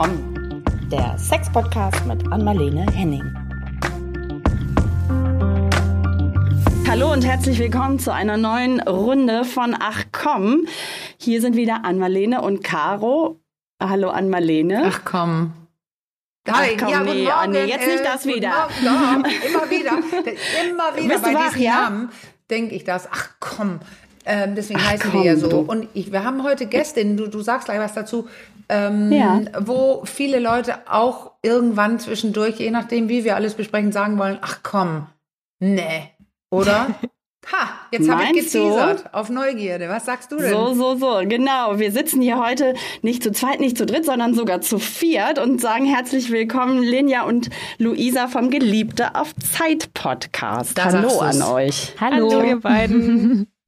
komm, der Sex-Podcast mit Anmalene Henning. Hallo und herzlich willkommen zu einer neuen Runde von Ach komm. Hier sind wieder Anmalene und Caro. Hallo Anmalene. Ach komm. Hi, Ach komm, ja, nee, Morgen, nee, jetzt nicht das wieder. Ja, immer wieder. Immer wieder Bist bei wach, diesem ja? Namen denke ich das. Ach komm. Ähm, deswegen Ach, heißen komm, wir ja so. du. Und ich, wir haben heute Gästinnen, du, du sagst gleich was dazu, ähm, Ja. wo viele Leute auch irgendwann zwischendurch, je nachdem, wie wir alles besprechen, sagen wollen, ach komm, nee, oder? Ha, jetzt habe ich Meinst du? geteasert auf Neugierde. Was sagst du denn? So, so, so, genau. Wir sitzen hier heute nicht zu zweit, nicht zu dritt, sondern sogar zu viert und sagen herzlich willkommen Linja und Luisa vom Geliebte auf Zeit Podcast. Da Hallo an euch. Hallo, ihr beiden.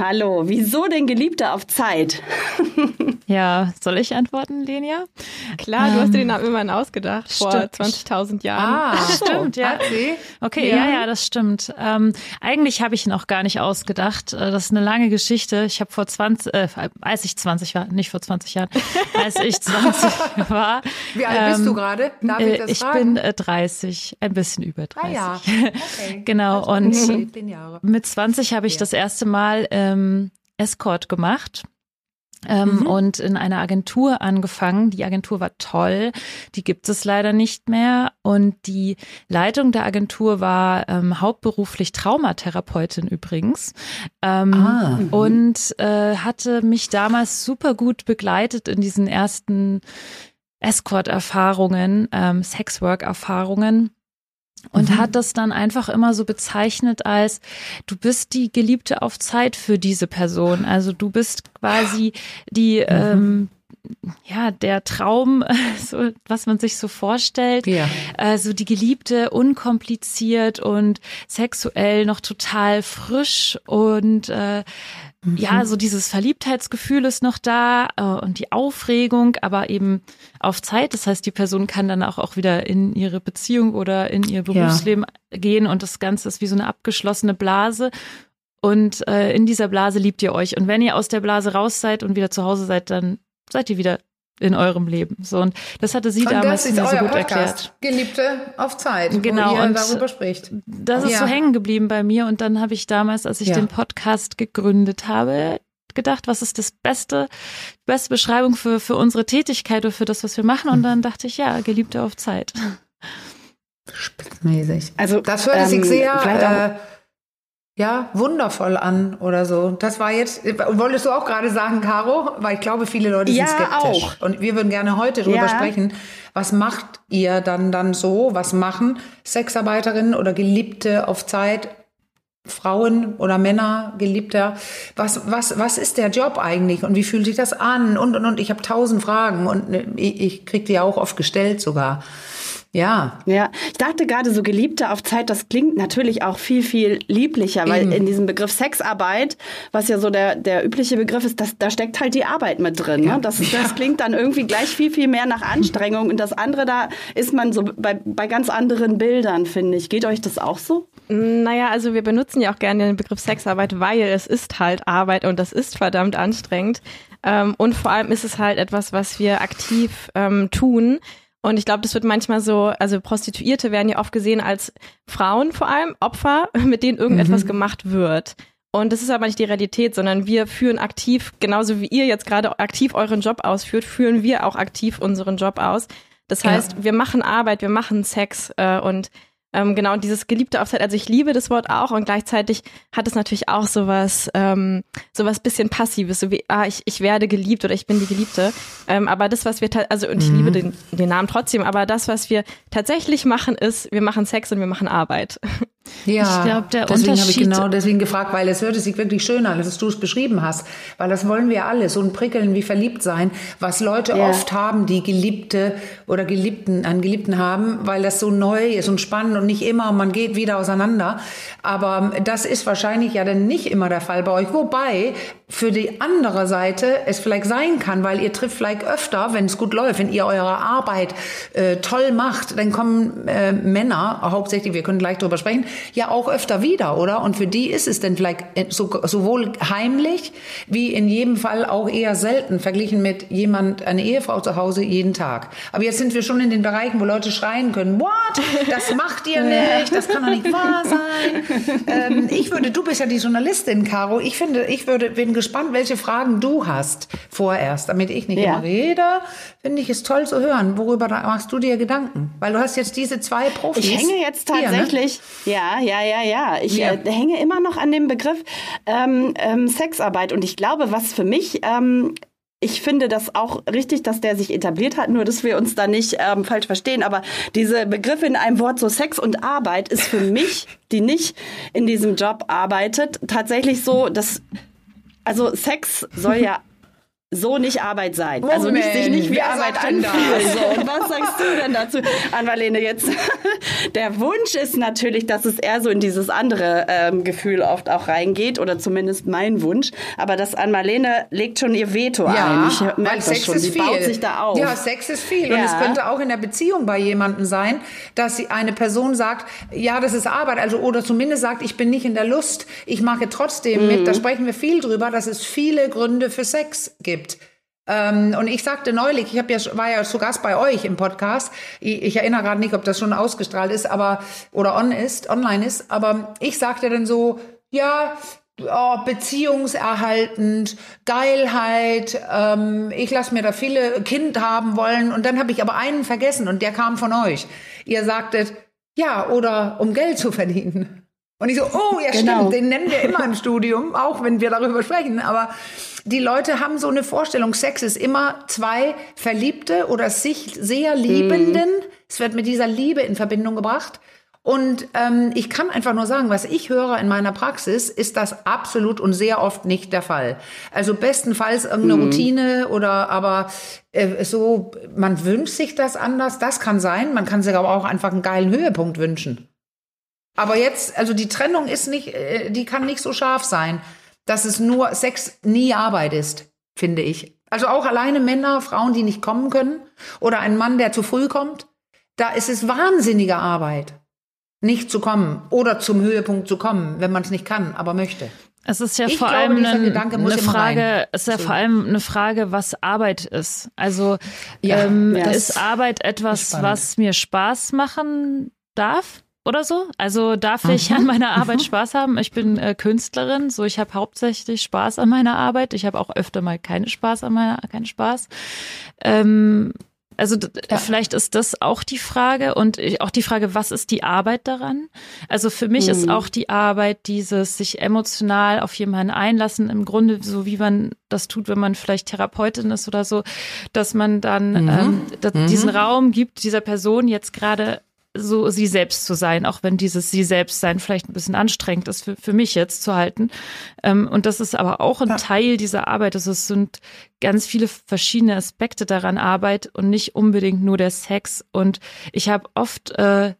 Hallo. Wieso denn Geliebte auf Zeit? ja, soll ich antworten, Lenia? Klar, du hast dir den Namen immerhin ausgedacht, vor Stimmt. 20.000 Jahren. ah, Stimmt, ja. Okay, ja, ja, das stimmt. Ähm, eigentlich habe ich ihn auch gar nicht ausgedacht. Äh, Das ist eine lange Geschichte. Ich habe vor 20, äh, als ich 20 war, nicht vor 20 Jahren, als ich 20 war. Wie alt bist ähm, du gerade? Darf ich äh, das ich fragen? bin äh, 30, ein bisschen über 30. Ah ja, okay. Genau, Also, und mit 20 habe ich Ja. das erste Mal ähm, Escort gemacht. Ähm, Und in einer Agentur angefangen. Die Agentur war toll, die gibt es leider nicht mehr. Und die Leitung der Agentur war ähm, hauptberuflich Traumatherapeutin übrigens. Ähm, Ah. Und äh, hatte mich damals super gut begleitet in diesen ersten Escort-Erfahrungen, ähm, Sexwork-Erfahrungen und hat das dann einfach immer so bezeichnet als du bist die Geliebte auf Zeit für diese Person. Also du bist quasi die ähm, ja der Traum, so, was man sich so vorstellt. Ja. Also die Geliebte, unkompliziert und sexuell noch total frisch und äh, ja, so dieses Verliebtheitsgefühl ist noch da äh, und die Aufregung, aber eben auf Zeit. Das heißt, die Person kann dann auch, auch wieder in ihre Beziehung oder in ihr Berufsleben gehen und das Ganze ist wie so eine abgeschlossene Blase. Und äh, in dieser Blase liebt ihr euch. Und wenn ihr aus der Blase raus seid und wieder zu Hause seid, dann seid ihr wieder in eurem Leben. So und das hatte sie Und damals das ist mir so euer gut Podcast, erklärt. Geliebte auf Zeit, Genau, wo ihr und darüber spricht. Das ist Ja. so hängen geblieben bei mir und dann habe ich damals, als ich Ja. den Podcast gegründet habe, gedacht, was ist das beste, beste Beschreibung für, für unsere Tätigkeit oder für das, was wir machen und dann dachte ich, ja, Geliebte auf Zeit. Spitzmäßig. Also, Das hört ähm, sich sehr äh, ja, wundervoll an oder so. Das war jetzt, wolltest du auch gerade sagen, Caro? Weil ich glaube, viele Leute Ja, sind skeptisch. auch. Und wir würden gerne heute drüber Ja. sprechen. Was macht ihr dann dann so? Was machen Sexarbeiterinnen oder Geliebte auf Zeit? Frauen oder Männer, Geliebter, was, was, was ist der Job eigentlich und wie fühlt sich das an? Und, und, und ich habe tausend Fragen und äh, ich, ich krieg die auch oft gestellt sogar. Ja, Ja, ich dachte gerade so Geliebte auf Zeit, das klingt natürlich auch viel, viel lieblicher, weil Eben. in diesem Begriff Sexarbeit, was ja so der, der übliche Begriff ist, das, da steckt halt die Arbeit mit drin. Ja. Ne? Das, das klingt dann irgendwie gleich viel, viel mehr nach Anstrengung. Und das andere, da ist man so bei, bei ganz anderen Bildern, finde ich. Geht euch das auch so? Naja, also wir benutzen ja auch gerne den Begriff Sexarbeit, weil es ist halt Arbeit und das ist verdammt anstrengend. Ähm, und vor allem ist es halt etwas, was wir aktiv ähm, tun. Und ich glaube, das wird manchmal so, also Prostituierte werden ja oft gesehen als Frauen vor allem, Opfer, mit denen irgendetwas gemacht wird. Und das ist aber nicht die Realität, sondern wir führen aktiv, genauso wie ihr jetzt gerade aktiv euren Job ausführt, führen wir auch aktiv unseren Job aus. Das Ja. heißt, wir machen Arbeit, wir machen Sex äh, und ähm, genau, und dieses geliebte Aufzeit, also ich liebe das Wort auch und gleichzeitig hat es natürlich auch sowas, ähm, sowas bisschen Passives, so wie, ah, ich, ich werde geliebt oder ich bin die Geliebte. Ähm, aber das, was wir, also, und ich liebe den, den Namen trotzdem, aber das, was wir tatsächlich machen, ist, wir machen Sex und wir machen Arbeit. Ja, Ich glaub, der deswegen habe ich Unterschied- genau deswegen gefragt, weil es hörte sich wirklich schön an, dass du es beschrieben hast, weil das wollen wir alle, so ein Prickeln wie verliebt sein, was Leute Ja. oft haben, die Geliebte oder Geliebten, einen Geliebten haben, weil das so neu ist und spannend und nicht immer und man geht wieder auseinander. Aber das ist wahrscheinlich ja dann nicht immer der Fall bei euch. Wobei für die andere Seite es vielleicht sein kann, weil ihr trifft vielleicht öfter, wenn es gut läuft, wenn ihr eure Arbeit äh, toll macht, dann kommen äh, Männer, hauptsächlich, wir können gleich drüber sprechen, ja auch öfter wieder, oder? Und für die ist es dann vielleicht so, sowohl heimlich wie in jedem Fall auch eher selten verglichen mit jemand, eine Ehefrau zu Hause jeden Tag. Aber jetzt sind wir schon in den Bereichen, wo Leute schreien können, what? Das macht ihr nicht, das kann doch nicht wahr sein. Ähm, ich würde, du bist ja die Journalistin, Caro. Ich finde, ich würde, bin gespannt, welche Fragen du hast vorerst, damit ich nicht ja. immer rede. Finde ich es toll zu hören. Worüber machst du dir Gedanken? Weil du hast jetzt diese zwei Profis. Ich hänge jetzt tatsächlich, hier, ne? Ja, ja, ja, ja. Ich ja. Äh, hänge immer noch an dem Begriff ähm, ähm, Sexarbeit. Und ich glaube, was für mich ähm, ich finde das auch richtig, dass der sich etabliert hat, nur dass wir uns da nicht ähm, falsch verstehen. Aber diese Begriffe in einem Wort, so Sex und Arbeit, ist für mich, die nicht in diesem Job arbeitet, tatsächlich so, dass also Sex soll ja so nicht Arbeit sein. Moment, also nicht, sich nicht wie Arbeit anfühlen. So, und was sagst du denn dazu, Anvalene? Jetzt der Wunsch ist natürlich, dass es eher so in dieses andere ähm, Gefühl oft auch reingeht oder zumindest mein Wunsch. Aber das Anvalene legt schon ihr Veto ja, ein. Ich merke das Sex schon. Ist Sie viel. baut sich da auf. Ja, Sex ist viel ja. und es könnte auch in der Beziehung bei jemandem sein, dass sie eine Person sagt, ja, das ist Arbeit, also oder zumindest sagt, ich bin nicht in der Lust, ich mache trotzdem mhm. mit. Da sprechen wir viel drüber, dass es viele Gründe für Sex gibt gibt. Ähm, und ich sagte neulich, ich hab ja, war ja zu Gast bei euch im Podcast. Ich, ich erinnere gerade nicht, ob das schon ausgestrahlt ist, aber oder on ist, online ist. Aber ich sagte dann so, ja, oh, beziehungserhaltend, Geilheit, ähm, ich lasse mir da viele Kind haben wollen. Und dann habe ich aber einen vergessen und der kam von euch. Ihr sagtet, ja, oder um Geld zu verdienen. Und ich so, oh ja, genau. stimmt, den nennen wir immer im Studium, auch wenn wir darüber sprechen. Aber die Leute haben so eine Vorstellung, Sex ist immer zwei Verliebte oder sich sehr Liebenden. Mhm. Es wird mit dieser Liebe in Verbindung gebracht. Und ähm, ich kann einfach nur sagen, was ich höre in meiner Praxis, ist das absolut und sehr oft nicht der Fall. Also bestenfalls irgendeine mhm. Routine oder aber äh, so, man wünscht sich das anders, das kann sein. Man kann sich aber auch einfach einen geilen Höhepunkt wünschen. Aber jetzt, also die Trennung ist nicht, äh, die kann nicht so scharf sein dass es nur Sex nie Arbeit ist, finde ich. Also auch alleine Männer, Frauen, die nicht kommen können oder ein Mann, der zu früh kommt, da ist es wahnsinnige Arbeit, nicht zu kommen oder zum Höhepunkt zu kommen, wenn man es nicht kann, aber möchte. Es ist ja ich vor glaube, allem eine, eine Frage, es ist ja so. vor allem eine Frage, was Arbeit ist. Also ja, ähm, ja, ist Arbeit etwas, was mir Spaß machen darf? Oder so. Also darf mhm. ich an meiner Arbeit mhm. Spaß haben. Ich bin äh, Künstlerin, so ich habe hauptsächlich Spaß an meiner Arbeit. Ich habe auch öfter mal keinen Spaß an meiner, keinen Spaß. Ähm, also ja. vielleicht ist das auch die Frage und auch die Frage, was ist die Arbeit daran? Also für mich mhm. ist auch die Arbeit dieses sich emotional auf jemanden einlassen, im Grunde so wie man das tut, wenn man vielleicht Therapeutin ist oder so, dass man dann mhm. ähm, mhm. diesen Raum gibt, dieser Person jetzt gerade so sie selbst zu sein, auch wenn dieses sie selbst sein vielleicht ein bisschen anstrengend ist für, für mich jetzt zu halten. Ähm, und das ist aber auch ein ja. Teil dieser Arbeit. Also es sind ganz viele verschiedene Aspekte daran Arbeit und nicht unbedingt nur der Sex. Und ich habe oft äh,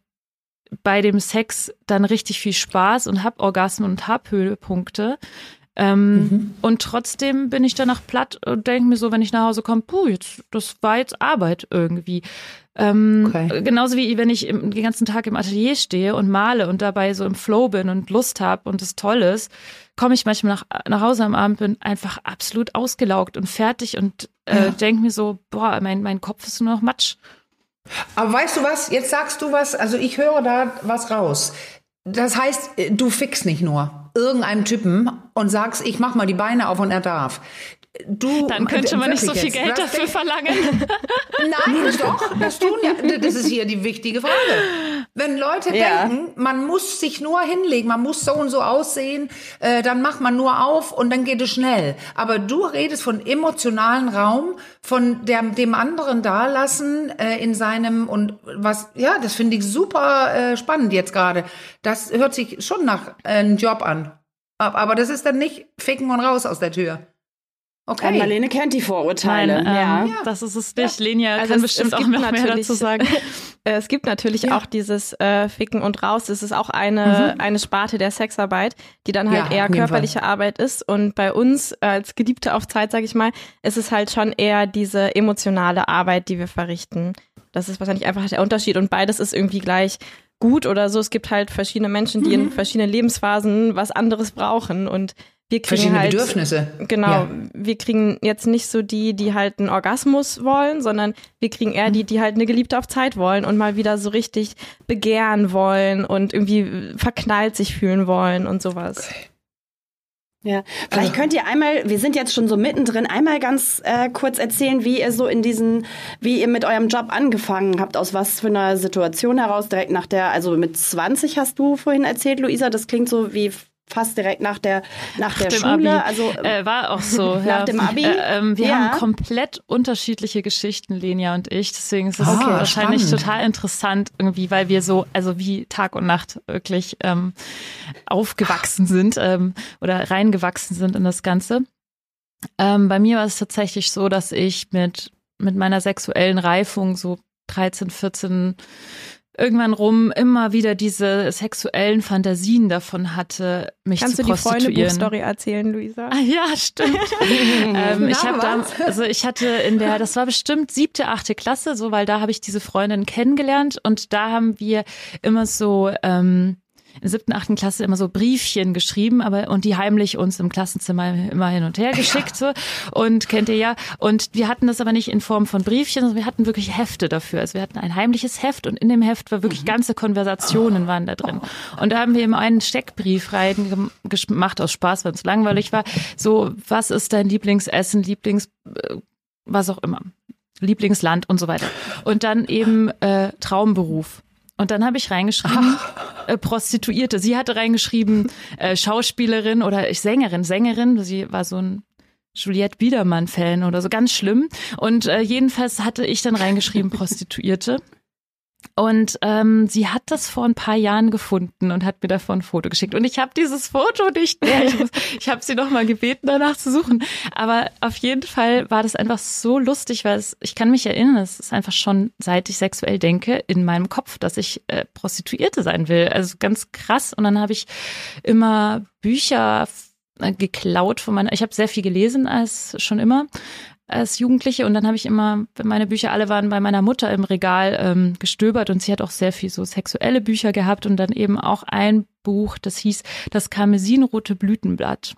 bei dem Sex dann richtig viel Spaß und hab Orgasmen und hab Höhepunkte. Ähm, mhm. Und trotzdem bin ich danach platt und denke mir so, wenn ich nach Hause komme, puh, jetzt, das war jetzt Arbeit irgendwie. Ähm, okay. Genauso wie wenn ich im, den ganzen Tag im Atelier stehe und male und dabei so im Flow bin und Lust habe und es toll ist, komme ich manchmal nach, nach Hause am Abend, bin einfach absolut ausgelaugt und fertig und äh, ja. denke mir so, boah, mein, mein Kopf ist nur noch Matsch. Aber weißt du was, jetzt sagst du was, also ich höre da was raus. Das heißt, du fix nicht nur irgendeinem Typen und sagst, ich mach mal die Beine auf und er darf. Du, Dann könnte man nicht so viel Geld dafür verlangen. Nein, doch, das tun ja. Das ist hier die wichtige Frage. Wenn Leute ja. denken, man muss sich nur hinlegen, man muss so und so aussehen, äh, dann macht man nur auf und dann geht es schnell. Aber du redest von emotionalen Raum, von der, dem anderen dalassen äh, in seinem und was, ja, das finde ich super äh, spannend jetzt gerade. Das hört sich schon nach äh, einem Job an. Aber das ist dann nicht ficken und raus aus der Tür. Okay. Marlene kennt die Vorurteile. Nein, ähm, ja. Das ist es nicht. Ja. Lenia also kann es, bestimmt es auch noch mehr dazu sagen. es gibt natürlich ja. auch dieses äh, Ficken und Raus. Es ist auch eine, mhm. eine Sparte der Sexarbeit, die dann halt eher körperliche Arbeit ist. Und bei uns als Geliebte auf Zeit, sage ich mal, ist es halt schon eher diese emotionale Arbeit, die wir verrichten. Das ist wahrscheinlich einfach der Unterschied. Und beides ist irgendwie gleich gut oder so. Es gibt halt verschiedene Menschen, die mhm. in verschiedenen Lebensphasen was anderes brauchen und wir kriegen verschiedene halt, Bedürfnisse. Genau, ja. wir kriegen jetzt nicht so die, die halt einen Orgasmus wollen, sondern wir kriegen eher die, die halt eine Geliebte auf Zeit wollen und mal wieder so richtig begehren wollen und irgendwie verknallt sich fühlen wollen und sowas. Okay. Ja, vielleicht könnt ihr einmal, wir sind jetzt schon so mittendrin, einmal ganz äh, kurz erzählen, wie ihr so in diesen, wie ihr mit eurem Job angefangen habt, aus was für einer Situation heraus, direkt nach der, also mit 20 hast du vorhin erzählt, Luisa, das klingt so wie fast direkt nach der nach, nach der Schule. Abi. Also äh, war auch so. nach ja. dem Abi. Äh, ähm, wir ja. haben komplett unterschiedliche Geschichten, Lenia und ich. Deswegen ist es okay, wahrscheinlich spannend. total interessant irgendwie, weil wir so also wie Tag und Nacht wirklich ähm, aufgewachsen sind ähm, oder reingewachsen sind in das Ganze. Ähm, bei mir war es tatsächlich so, dass ich mit mit meiner sexuellen Reifung so 13, 14 irgendwann rum immer wieder diese sexuellen Fantasien davon hatte, mich Kannst zu prostituieren. Kannst du die Freundebuch-Story erzählen, Luisa? Ah, ja, stimmt. ähm, ich habe da, also ich hatte in der, das war bestimmt siebte, achte Klasse, so, weil da habe ich diese Freundin kennengelernt und da haben wir immer so ähm, in der siebten, achten Klasse immer so Briefchen geschrieben, aber und die heimlich uns im Klassenzimmer immer hin und her geschickt so und kennt ihr ja und wir hatten das aber nicht in Form von Briefchen, sondern wir hatten wirklich Hefte dafür. Also wir hatten ein heimliches Heft und in dem Heft war wirklich mhm. ganze Konversationen waren da drin. Und da haben wir immer einen Steckbrief rein gemacht aus Spaß, weil es langweilig war. So, was ist dein Lieblingsessen, Lieblings äh, was auch immer. Lieblingsland und so weiter. Und dann eben äh, Traumberuf. Und dann habe ich reingeschrieben, äh, Prostituierte. Sie hatte reingeschrieben, äh, Schauspielerin oder Sängerin, Sängerin. Sie war so ein Juliette Biedermann-Fan oder so, ganz schlimm. Und äh, jedenfalls hatte ich dann reingeschrieben, Prostituierte. Und ähm, sie hat das vor ein paar Jahren gefunden und hat mir davon ein Foto geschickt. Und ich habe dieses Foto nicht mehr. Ich, ich habe sie noch mal gebeten, danach zu suchen. Aber auf jeden Fall war das einfach so lustig, weil es, ich kann mich erinnern, es ist einfach schon, seit ich sexuell denke, in meinem Kopf, dass ich äh, Prostituierte sein will. Also ganz krass. Und dann habe ich immer Bücher äh, geklaut von meiner, ich habe sehr viel gelesen als schon immer als Jugendliche und dann habe ich immer, wenn meine Bücher alle waren, bei meiner Mutter im Regal ähm, gestöbert und sie hat auch sehr viel so sexuelle Bücher gehabt und dann eben auch ein Buch, das hieß Das Karmesinrote Blütenblatt.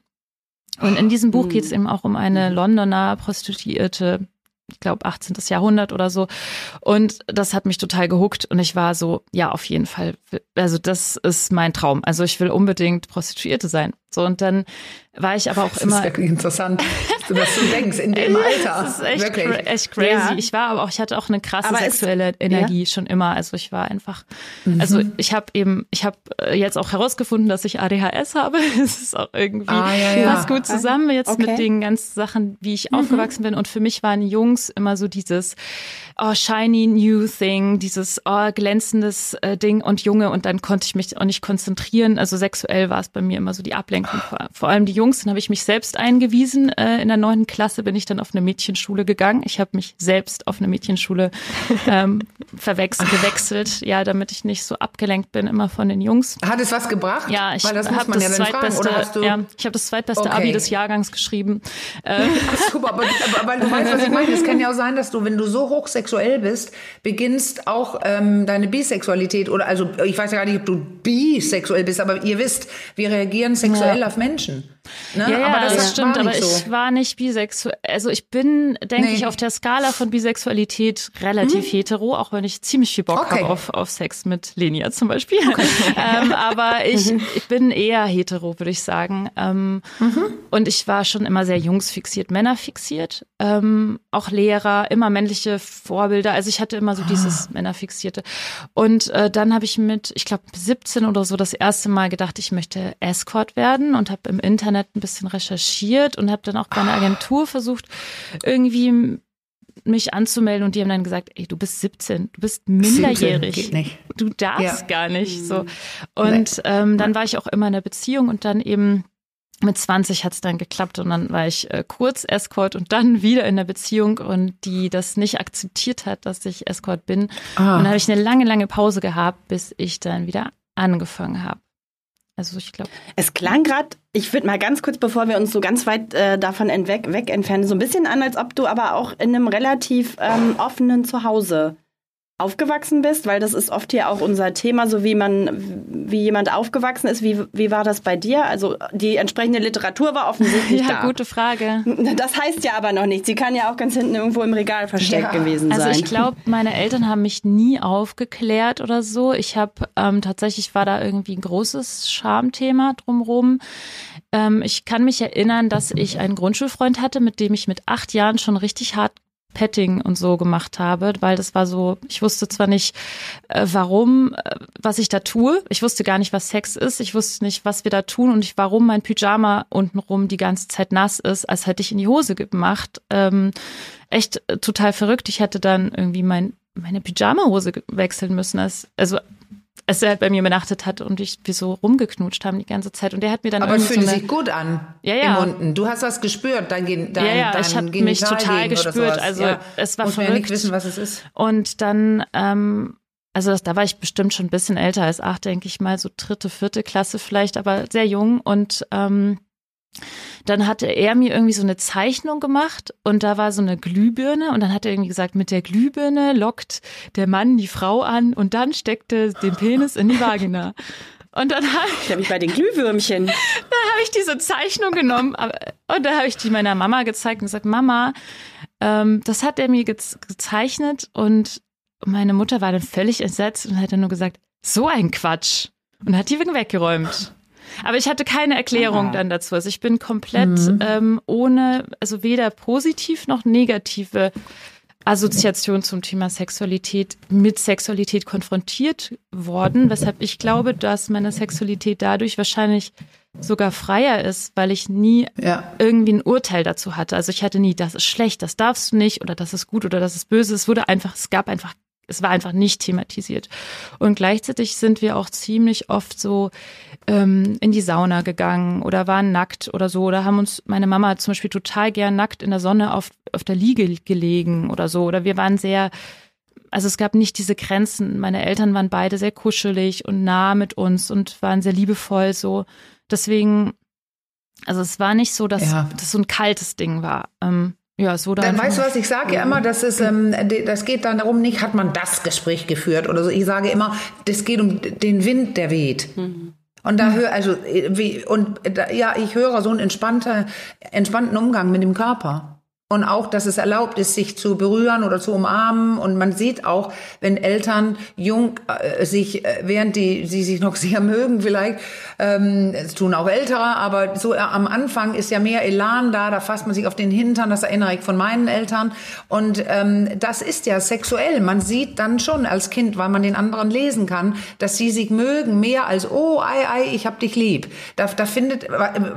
Und in diesem Buch geht es eben auch um eine Londoner Prostituierte, ich glaube 18. Jahrhundert oder so. Und das hat mich total gehuckt und ich war so, ja, auf jeden Fall. Also das ist mein Traum. Also ich will unbedingt Prostituierte sein. So und dann war ich aber auch das immer. Das ist wirklich interessant, was du denkst in dem Alter. Das ist echt, wirklich. echt crazy. Ja. Ich war aber auch, ich hatte auch eine krasse aber sexuelle es, Energie ja? schon immer. Also ich war einfach, mhm. also ich habe eben, ich habe äh, jetzt auch herausgefunden, dass ich ADHS habe. Es ist auch irgendwie ah, ja. passt gut zusammen jetzt okay. mit den ganzen Sachen, wie ich mhm. aufgewachsen bin. Und für mich waren Jungs immer so dieses oh, shiny new thing, dieses oh, glänzendes äh, Ding und Junge. Und dann konnte ich mich auch nicht konzentrieren. Also sexuell war es bei mir immer so die Ablenkung. Vor, vor allem die Jungs, dann habe ich mich selbst eingewiesen. Äh, in der neunten Klasse bin ich dann auf eine Mädchenschule gegangen. Ich habe mich selbst auf eine Mädchenschule ähm, verwechselt, gewechselt, ja, damit ich nicht so abgelenkt bin immer von den Jungs. Hat es was gebracht? Ja, ich habe das, hab das ja zweitbeste, ja, ich habe das zweitbeste okay. Abi des Jahrgangs geschrieben. Äh, super, aber, aber, aber du weißt, was ich meine. Es kann ja auch sein, dass du, wenn du so hochsexuell bist, beginnst auch ähm, deine Bisexualität oder also ich weiß ja gar nicht, ob du bisexuell bist, aber ihr wisst, wir reagieren sexuell ja. auf Menschen. Ne? Ja, aber das, das stimmt, aber so. ich war nicht bisexuell. Also ich bin, denke nee. ich, auf der Skala von Bisexualität relativ hm? hetero, auch wenn ich ziemlich viel Bock okay. habe auf, auf Sex mit Lenia zum Beispiel. Okay. ähm, aber ich, mhm. ich bin eher hetero, würde ich sagen. Ähm, mhm. Und ich war schon immer sehr jungsfixiert, männerfixiert. Ähm, auch Lehrer, immer männliche Vorbilder. Also ich hatte immer so ah. dieses Männerfixierte. Und äh, dann habe ich mit, ich glaube, 17 oder so das erste Mal gedacht, ich möchte Escort werden und habe im Internet Internet ein bisschen recherchiert und habe dann auch bei einer Agentur versucht, irgendwie mich anzumelden und die haben dann gesagt, ey, du bist 17, du bist minderjährig. Geht nicht. Du darfst ja. gar nicht so. Und ähm, dann war ich auch immer in der Beziehung und dann eben mit 20 hat es dann geklappt und dann war ich äh, kurz Escort und dann wieder in der Beziehung und die das nicht akzeptiert hat, dass ich Escort bin. Ah. Und dann habe ich eine lange, lange Pause gehabt, bis ich dann wieder angefangen habe. Also ich glaube. Es klang gerade, ich würde mal ganz kurz, bevor wir uns so ganz weit äh, davon weg, weg entfernen, so ein bisschen an, als ob du aber auch in einem relativ ähm, offenen Zuhause aufgewachsen bist, weil das ist oft hier auch unser Thema, so wie man, wie jemand aufgewachsen ist. Wie, wie war das bei dir? Also die entsprechende Literatur war offensichtlich ja, da. Gute Frage. Das heißt ja aber noch nichts. Sie kann ja auch ganz hinten irgendwo im Regal versteckt ja. gewesen sein. Also ich glaube, meine Eltern haben mich nie aufgeklärt oder so. Ich habe ähm, tatsächlich war da irgendwie ein großes Schamthema drumherum. Ähm, ich kann mich erinnern, dass ich einen Grundschulfreund hatte, mit dem ich mit acht Jahren schon richtig hart Petting und so gemacht habe, weil das war so, ich wusste zwar nicht, äh, warum, äh, was ich da tue. Ich wusste gar nicht, was Sex ist. Ich wusste nicht, was wir da tun und ich, warum mein Pyjama untenrum die ganze Zeit nass ist, als hätte ich in die Hose gemacht. Ähm, echt äh, total verrückt. Ich hätte dann irgendwie mein, meine Pyjama-Hose wechseln müssen. Als, also als er halt bei mir übernachtet hat und ich, wir so rumgeknutscht haben die ganze Zeit. Und der hat mir dann Aber es fühlt so sich gut an ja, ja. im Munden. Du hast was gespürt, dein, dein, ja, ja, dein ich habe mich total gespürt. Also ja. es war Muss verrückt. man ja nicht wissen, was es ist. Und dann, ähm, also das, da war ich bestimmt schon ein bisschen älter als acht, denke ich mal, so dritte, vierte Klasse vielleicht, aber sehr jung. Und ähm, dann hatte er mir irgendwie so eine Zeichnung gemacht und da war so eine Glühbirne und dann hat er irgendwie gesagt, mit der Glühbirne lockt der Mann die Frau an und dann steckte den Penis in die Vagina. Und dann habe ich, hab ich bei den Glühwürmchen. Dann habe ich diese Zeichnung genommen und da habe ich die meiner Mama gezeigt und gesagt, Mama, ähm, das hat er mir ge gezeichnet und meine Mutter war dann völlig entsetzt und hat dann nur gesagt, so ein Quatsch und hat die weggeräumt. Aber ich hatte keine Erklärung Aha. dann dazu. Also ich bin komplett mhm. ähm, ohne, also weder positiv noch negative Assoziation zum Thema Sexualität mit Sexualität konfrontiert worden, weshalb ich glaube, dass meine Sexualität dadurch wahrscheinlich sogar freier ist, weil ich nie ja. irgendwie ein Urteil dazu hatte. Also ich hatte nie, das ist schlecht, das darfst du nicht oder das ist gut oder das ist böse. Es wurde einfach, es gab einfach es war einfach nicht thematisiert. Und gleichzeitig sind wir auch ziemlich oft so ähm, in die Sauna gegangen oder waren nackt oder so. Oder haben uns, meine Mama hat zum Beispiel total gern nackt in der Sonne auf, auf der Liege gelegen oder so. Oder wir waren sehr, also es gab nicht diese Grenzen. Meine Eltern waren beide sehr kuschelig und nah mit uns und waren sehr liebevoll so. Deswegen, also es war nicht so, dass ja. das so ein kaltes Ding war. Ähm, ja, so dann weißt du was, ich sage ja immer, das ist, ähm, das geht dann darum, nicht hat man das Gespräch geführt oder so. Ich sage immer, das geht um den Wind, der weht. Mhm. Und da höre, also, wie, und da, ja, ich höre so einen entspannter, entspannten Umgang mit dem Körper. Und auch, dass es erlaubt ist, sich zu berühren oder zu umarmen. Und man sieht auch, wenn Eltern jung äh, sich, äh, während die, sie sich noch sehr mögen vielleicht, ähm, es tun auch Ältere, aber so äh, am Anfang ist ja mehr Elan da, da fasst man sich auf den Hintern, das erinnere ich von meinen Eltern. Und ähm, das ist ja sexuell. Man sieht dann schon als Kind, weil man den anderen lesen kann, dass sie sich mögen, mehr als, oh, ei, ei, ich hab dich lieb. Da, da findet,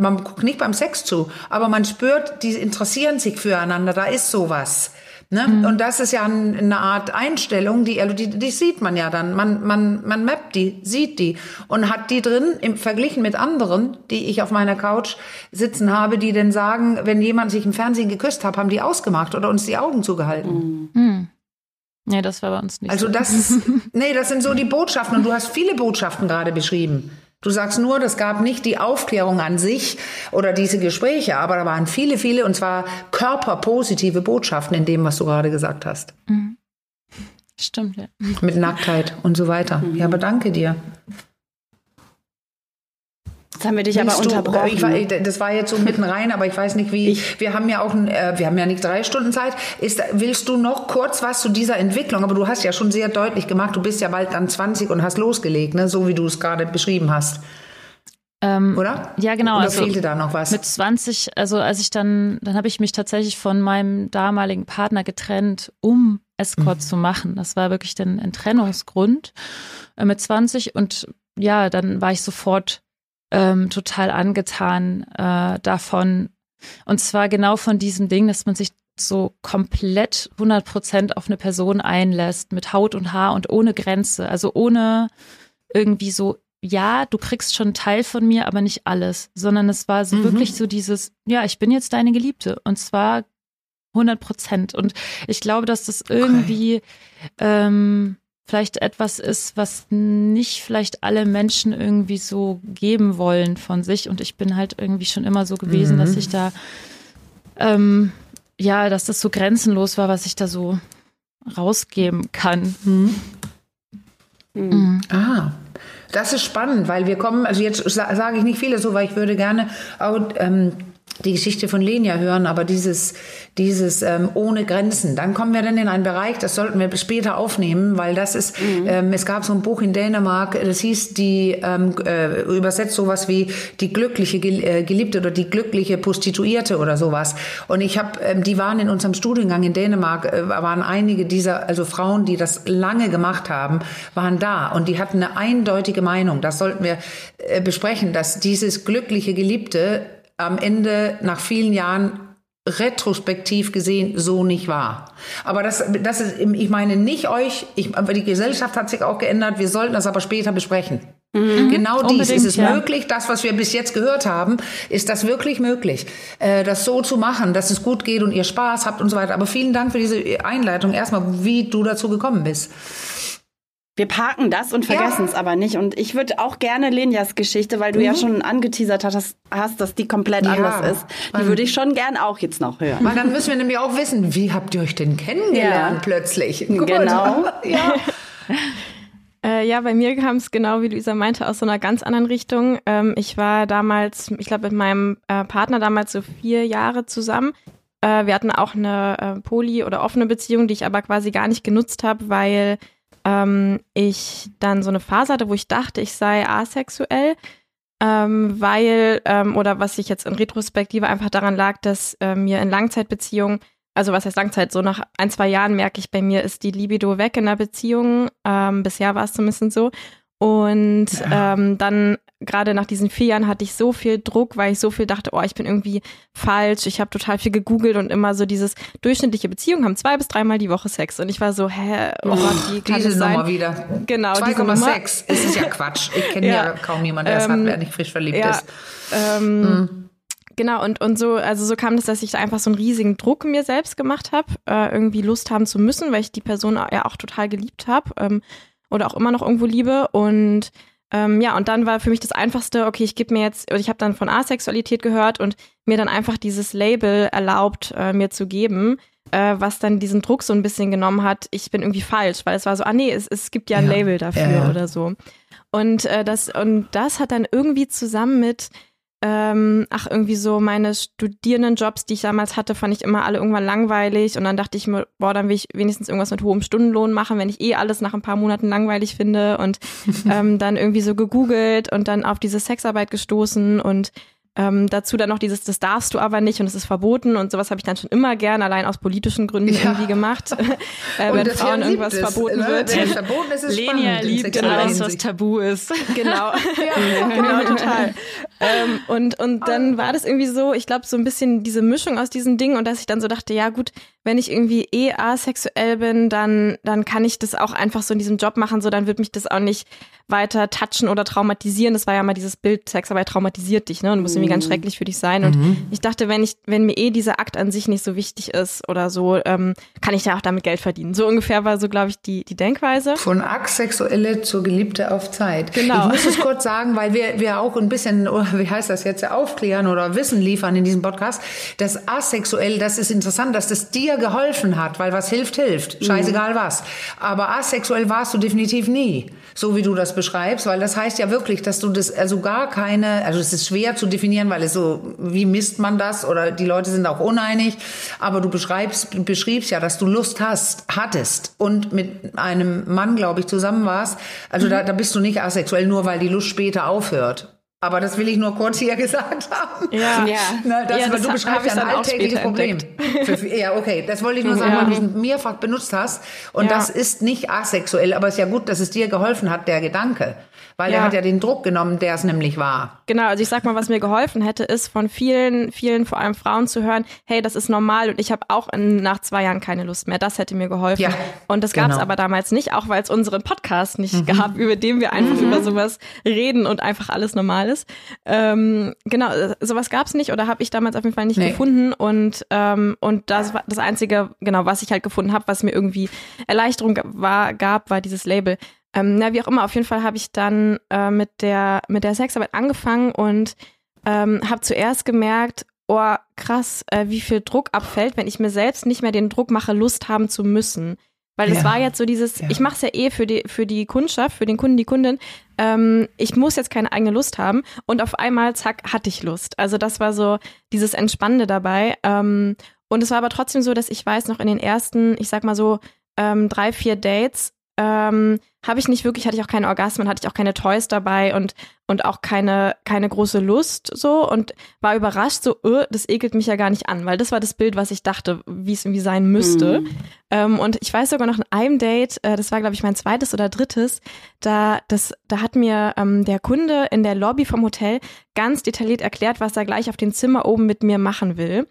man guckt nicht beim Sex zu, aber man spürt, die interessieren sich für füreinander, da ist sowas. Ne? Mhm. Und das ist ja eine Art Einstellung, die, die, die sieht man ja dann. Man, man, man mappt die, sieht die und hat die drin im Verglichen mit anderen, die ich auf meiner Couch sitzen habe, die denn sagen, wenn jemand sich im Fernsehen geküsst hat, haben die ausgemacht oder uns die Augen zugehalten. Mhm. Mhm. Nee, das war bei uns nicht. Also so. das, nee, das sind so die Botschaften und du hast viele Botschaften gerade beschrieben. Du sagst nur, das gab nicht die Aufklärung an sich oder diese Gespräche, aber da waren viele, viele und zwar körperpositive Botschaften in dem, was du gerade gesagt hast. Mhm. Stimmt, ja. Mit Nacktheit und so weiter. Mhm. Ja, aber danke dir. Jetzt haben wir dich Willst aber du, unterbrochen. War, das war jetzt so mitten rein, aber ich weiß nicht wie. Ich, wir haben ja auch, äh, wir haben ja nicht drei Stunden Zeit. Ist, willst du noch kurz was zu dieser Entwicklung? Aber du hast ja schon sehr deutlich gemacht, du bist ja bald dann 20 und hast losgelegt, ne? so wie du es gerade beschrieben hast. Ähm, Oder? Ja, genau. Oder also fehlte da noch was? Mit 20, also als ich dann, dann habe ich mich tatsächlich von meinem damaligen Partner getrennt, um Escort mhm. zu machen. Das war wirklich dann ein Trennungsgrund äh, mit 20 und ja, dann war ich sofort ähm, total angetan äh, davon. Und zwar genau von diesem Ding, dass man sich so komplett 100 Prozent auf eine Person einlässt, mit Haut und Haar und ohne Grenze. Also ohne irgendwie so, ja, du kriegst schon einen Teil von mir, aber nicht alles, sondern es war so mhm. wirklich so dieses, ja, ich bin jetzt deine Geliebte. Und zwar 100 Prozent. Und ich glaube, dass das irgendwie, okay. ähm, vielleicht etwas ist, was nicht vielleicht alle Menschen irgendwie so geben wollen von sich. Und ich bin halt irgendwie schon immer so gewesen, mhm. dass ich da, ähm, ja, dass das so grenzenlos war, was ich da so rausgeben kann. Mhm. Mhm. Ah, das ist spannend, weil wir kommen, also jetzt sage ich nicht viele so, weil ich würde gerne auch ähm, die Geschichte von Lenia hören, aber dieses, dieses ähm, ohne Grenzen. Dann kommen wir dann in einen Bereich, das sollten wir später aufnehmen, weil das ist, mhm. ähm, es gab so ein Buch in Dänemark, das hieß die, ähm, äh, übersetzt sowas wie die glückliche äh, Geliebte oder die glückliche Prostituierte oder sowas. Und ich habe, ähm, die waren in unserem Studiengang in Dänemark, äh, waren einige dieser, also Frauen, die das lange gemacht haben, waren da und die hatten eine eindeutige Meinung. Das sollten wir äh, besprechen, dass dieses glückliche Geliebte am Ende nach vielen Jahren retrospektiv gesehen so nicht war. Aber das, das ist, ich meine nicht euch, ich, die Gesellschaft hat sich auch geändert, wir sollten das aber später besprechen. Mhm. Genau dies ist es ja. möglich. Das, was wir bis jetzt gehört haben, ist das wirklich möglich, äh, das so zu machen, dass es gut geht und ihr Spaß habt und so weiter. Aber vielen Dank für diese Einleitung. Erstmal, wie du dazu gekommen bist. Wir parken das und vergessen es ja. aber nicht. Und ich würde auch gerne Lenjas Geschichte, weil du mhm. ja schon angeteasert hast, hast, dass die komplett ja. anders ist. Die würde ich schon gern auch jetzt noch hören. Weil dann müssen wir nämlich auch wissen, wie habt ihr euch denn kennengelernt ja. plötzlich? Gut. Genau. ja. Äh, ja, bei mir kam es genau, wie Luisa meinte, aus so einer ganz anderen Richtung. Ähm, ich war damals, ich glaube, mit meinem äh, Partner damals so vier Jahre zusammen. Äh, wir hatten auch eine äh, poly- oder offene Beziehung, die ich aber quasi gar nicht genutzt habe, weil ähm, ich dann so eine Phase hatte, wo ich dachte, ich sei asexuell, ähm, weil, ähm, oder was ich jetzt in Retrospektive einfach daran lag, dass äh, mir in Langzeitbeziehungen, also was heißt Langzeit, so nach ein, zwei Jahren merke ich bei mir, ist die Libido weg in der Beziehung. Ähm, bisher war es zumindest so. Und ja. ähm, dann gerade nach diesen vier Jahren hatte ich so viel Druck, weil ich so viel dachte, oh, ich bin irgendwie falsch. Ich habe total viel gegoogelt und immer so dieses durchschnittliche Beziehungen haben zwei bis dreimal die Woche Sex. Und ich war so, hä, oh Gott, wie kann diese das sein? Nummer wieder. Genau, 2,6. Es ist ja Quatsch. Ich kenne ja. ja. kaum jemanden, der es ähm, hat, wer nicht frisch verliebt ja, ist. Ähm, mhm. Genau, und, und so, also so kam es, dass ich einfach so einen riesigen Druck mir selbst gemacht habe, äh, irgendwie Lust haben zu müssen, weil ich die Person ja auch total geliebt habe ähm, oder auch immer noch irgendwo liebe. Und ähm, ja, und dann war für mich das Einfachste, okay, ich gebe mir jetzt, ich habe dann von Asexualität gehört und mir dann einfach dieses Label erlaubt, äh, mir zu geben, äh, was dann diesen Druck so ein bisschen genommen hat, ich bin irgendwie falsch, weil es war so, ah nee, es, es gibt ja ein ja, Label dafür ja. oder so. Und äh, das, und das hat dann irgendwie zusammen mit ähm, ach, irgendwie so meine Studierendenjobs, die ich damals hatte, fand ich immer alle irgendwann langweilig. Und dann dachte ich mir, boah, dann will ich wenigstens irgendwas mit hohem Stundenlohn machen, wenn ich eh alles nach ein paar Monaten langweilig finde. Und ähm, dann irgendwie so gegoogelt und dann auf diese Sexarbeit gestoßen und ähm, dazu dann noch dieses, das darfst du aber nicht und es ist verboten und sowas habe ich dann schon immer gern, allein aus politischen Gründen ja. irgendwie gemacht, äh, wenn Frauen irgendwas es, verboten ne? wird. Wenn verboten ist, ist Lenia liebt genau, alles, was tabu ist. Genau, ja, genau, total. ähm, und, und dann war das irgendwie so, ich glaube, so ein bisschen diese Mischung aus diesen Dingen und dass ich dann so dachte, ja gut, wenn ich irgendwie eh asexuell bin, dann, dann kann ich das auch einfach so in diesem Job machen, so dann wird mich das auch nicht weiter touchen oder traumatisieren. Das war ja mal dieses Bild, Sexarbeit traumatisiert dich, ne? Und muss irgendwie ganz mhm. schrecklich für dich sein. Und mhm. ich dachte, wenn ich, wenn mir eh dieser Akt an sich nicht so wichtig ist oder so, ähm, kann ich ja auch damit Geld verdienen. So ungefähr war so, glaube ich, die, die Denkweise. Von Asexuelle zur Geliebte auf Zeit. Genau. Ich muss es kurz sagen, weil wir, wir auch ein bisschen, wie heißt das jetzt, aufklären oder Wissen liefern in diesem Podcast. Das asexuell, das ist interessant, dass das dir geholfen hat, weil was hilft, hilft. Scheißegal mhm. was. Aber asexuell warst du definitiv nie so wie du das beschreibst, weil das heißt ja wirklich, dass du das also gar keine, also es ist schwer zu definieren, weil es so, wie misst man das oder die Leute sind auch uneinig, aber du beschreibst, beschriebst ja, dass du Lust hast, hattest und mit einem Mann, glaube ich, zusammen warst. Also mhm. da, da bist du nicht asexuell, nur weil die Lust später aufhört. Aber das will ich nur kurz hier gesagt haben. Ja, ja. Na, das, ja das du beschreibst ja ein alltägliches Problem. Für, ja, okay, das wollte ich nur sagen, ja. weil du es mehrfach benutzt hast. Und ja. das ist nicht asexuell, aber es ist ja gut, dass es dir geholfen hat, der Gedanke. Weil ja. er hat ja den Druck genommen, der es nämlich war. Genau, also ich sag mal, was mir geholfen hätte, ist von vielen, vielen, vor allem Frauen zu hören, hey, das ist normal und ich habe auch in, nach zwei Jahren keine Lust mehr. Das hätte mir geholfen. Ja, und das gab es genau. aber damals nicht, auch weil es unseren Podcast nicht mhm. gab, über den wir einfach mhm. über sowas reden und einfach alles normal ist. Ähm, genau, sowas gab es nicht oder habe ich damals auf jeden Fall nicht nee. gefunden. Und, ähm, und das war das Einzige, genau, was ich halt gefunden habe, was mir irgendwie Erleichterung war, gab, war dieses Label. Ähm, na, wie auch immer, auf jeden Fall habe ich dann äh, mit der mit der Sexarbeit angefangen und ähm, habe zuerst gemerkt, oh krass, äh, wie viel Druck abfällt, wenn ich mir selbst nicht mehr den Druck mache, Lust haben zu müssen. Weil es war jetzt so dieses, ja. ich mache es ja eh für die, für die Kundschaft, für den Kunden, die Kundin. Ähm, ich muss jetzt keine eigene Lust haben. Und auf einmal, zack, hatte ich Lust. Also das war so dieses Entspannende dabei. Ähm, und es war aber trotzdem so, dass ich weiß, noch in den ersten, ich sag mal so, ähm, drei, vier Dates ähm, habe ich nicht wirklich, hatte ich auch keine Orgasmen, hatte ich auch keine Toys dabei und, und auch keine, keine große Lust so und war überrascht, so, öh, das ekelt mich ja gar nicht an, weil das war das Bild, was ich dachte, wie es irgendwie sein müsste. Mhm. Ähm, und ich weiß sogar noch in einem Date, äh, das war, glaube ich, mein zweites oder drittes, da, das, da hat mir ähm, der Kunde in der Lobby vom Hotel ganz detailliert erklärt, was er gleich auf dem Zimmer oben mit mir machen will.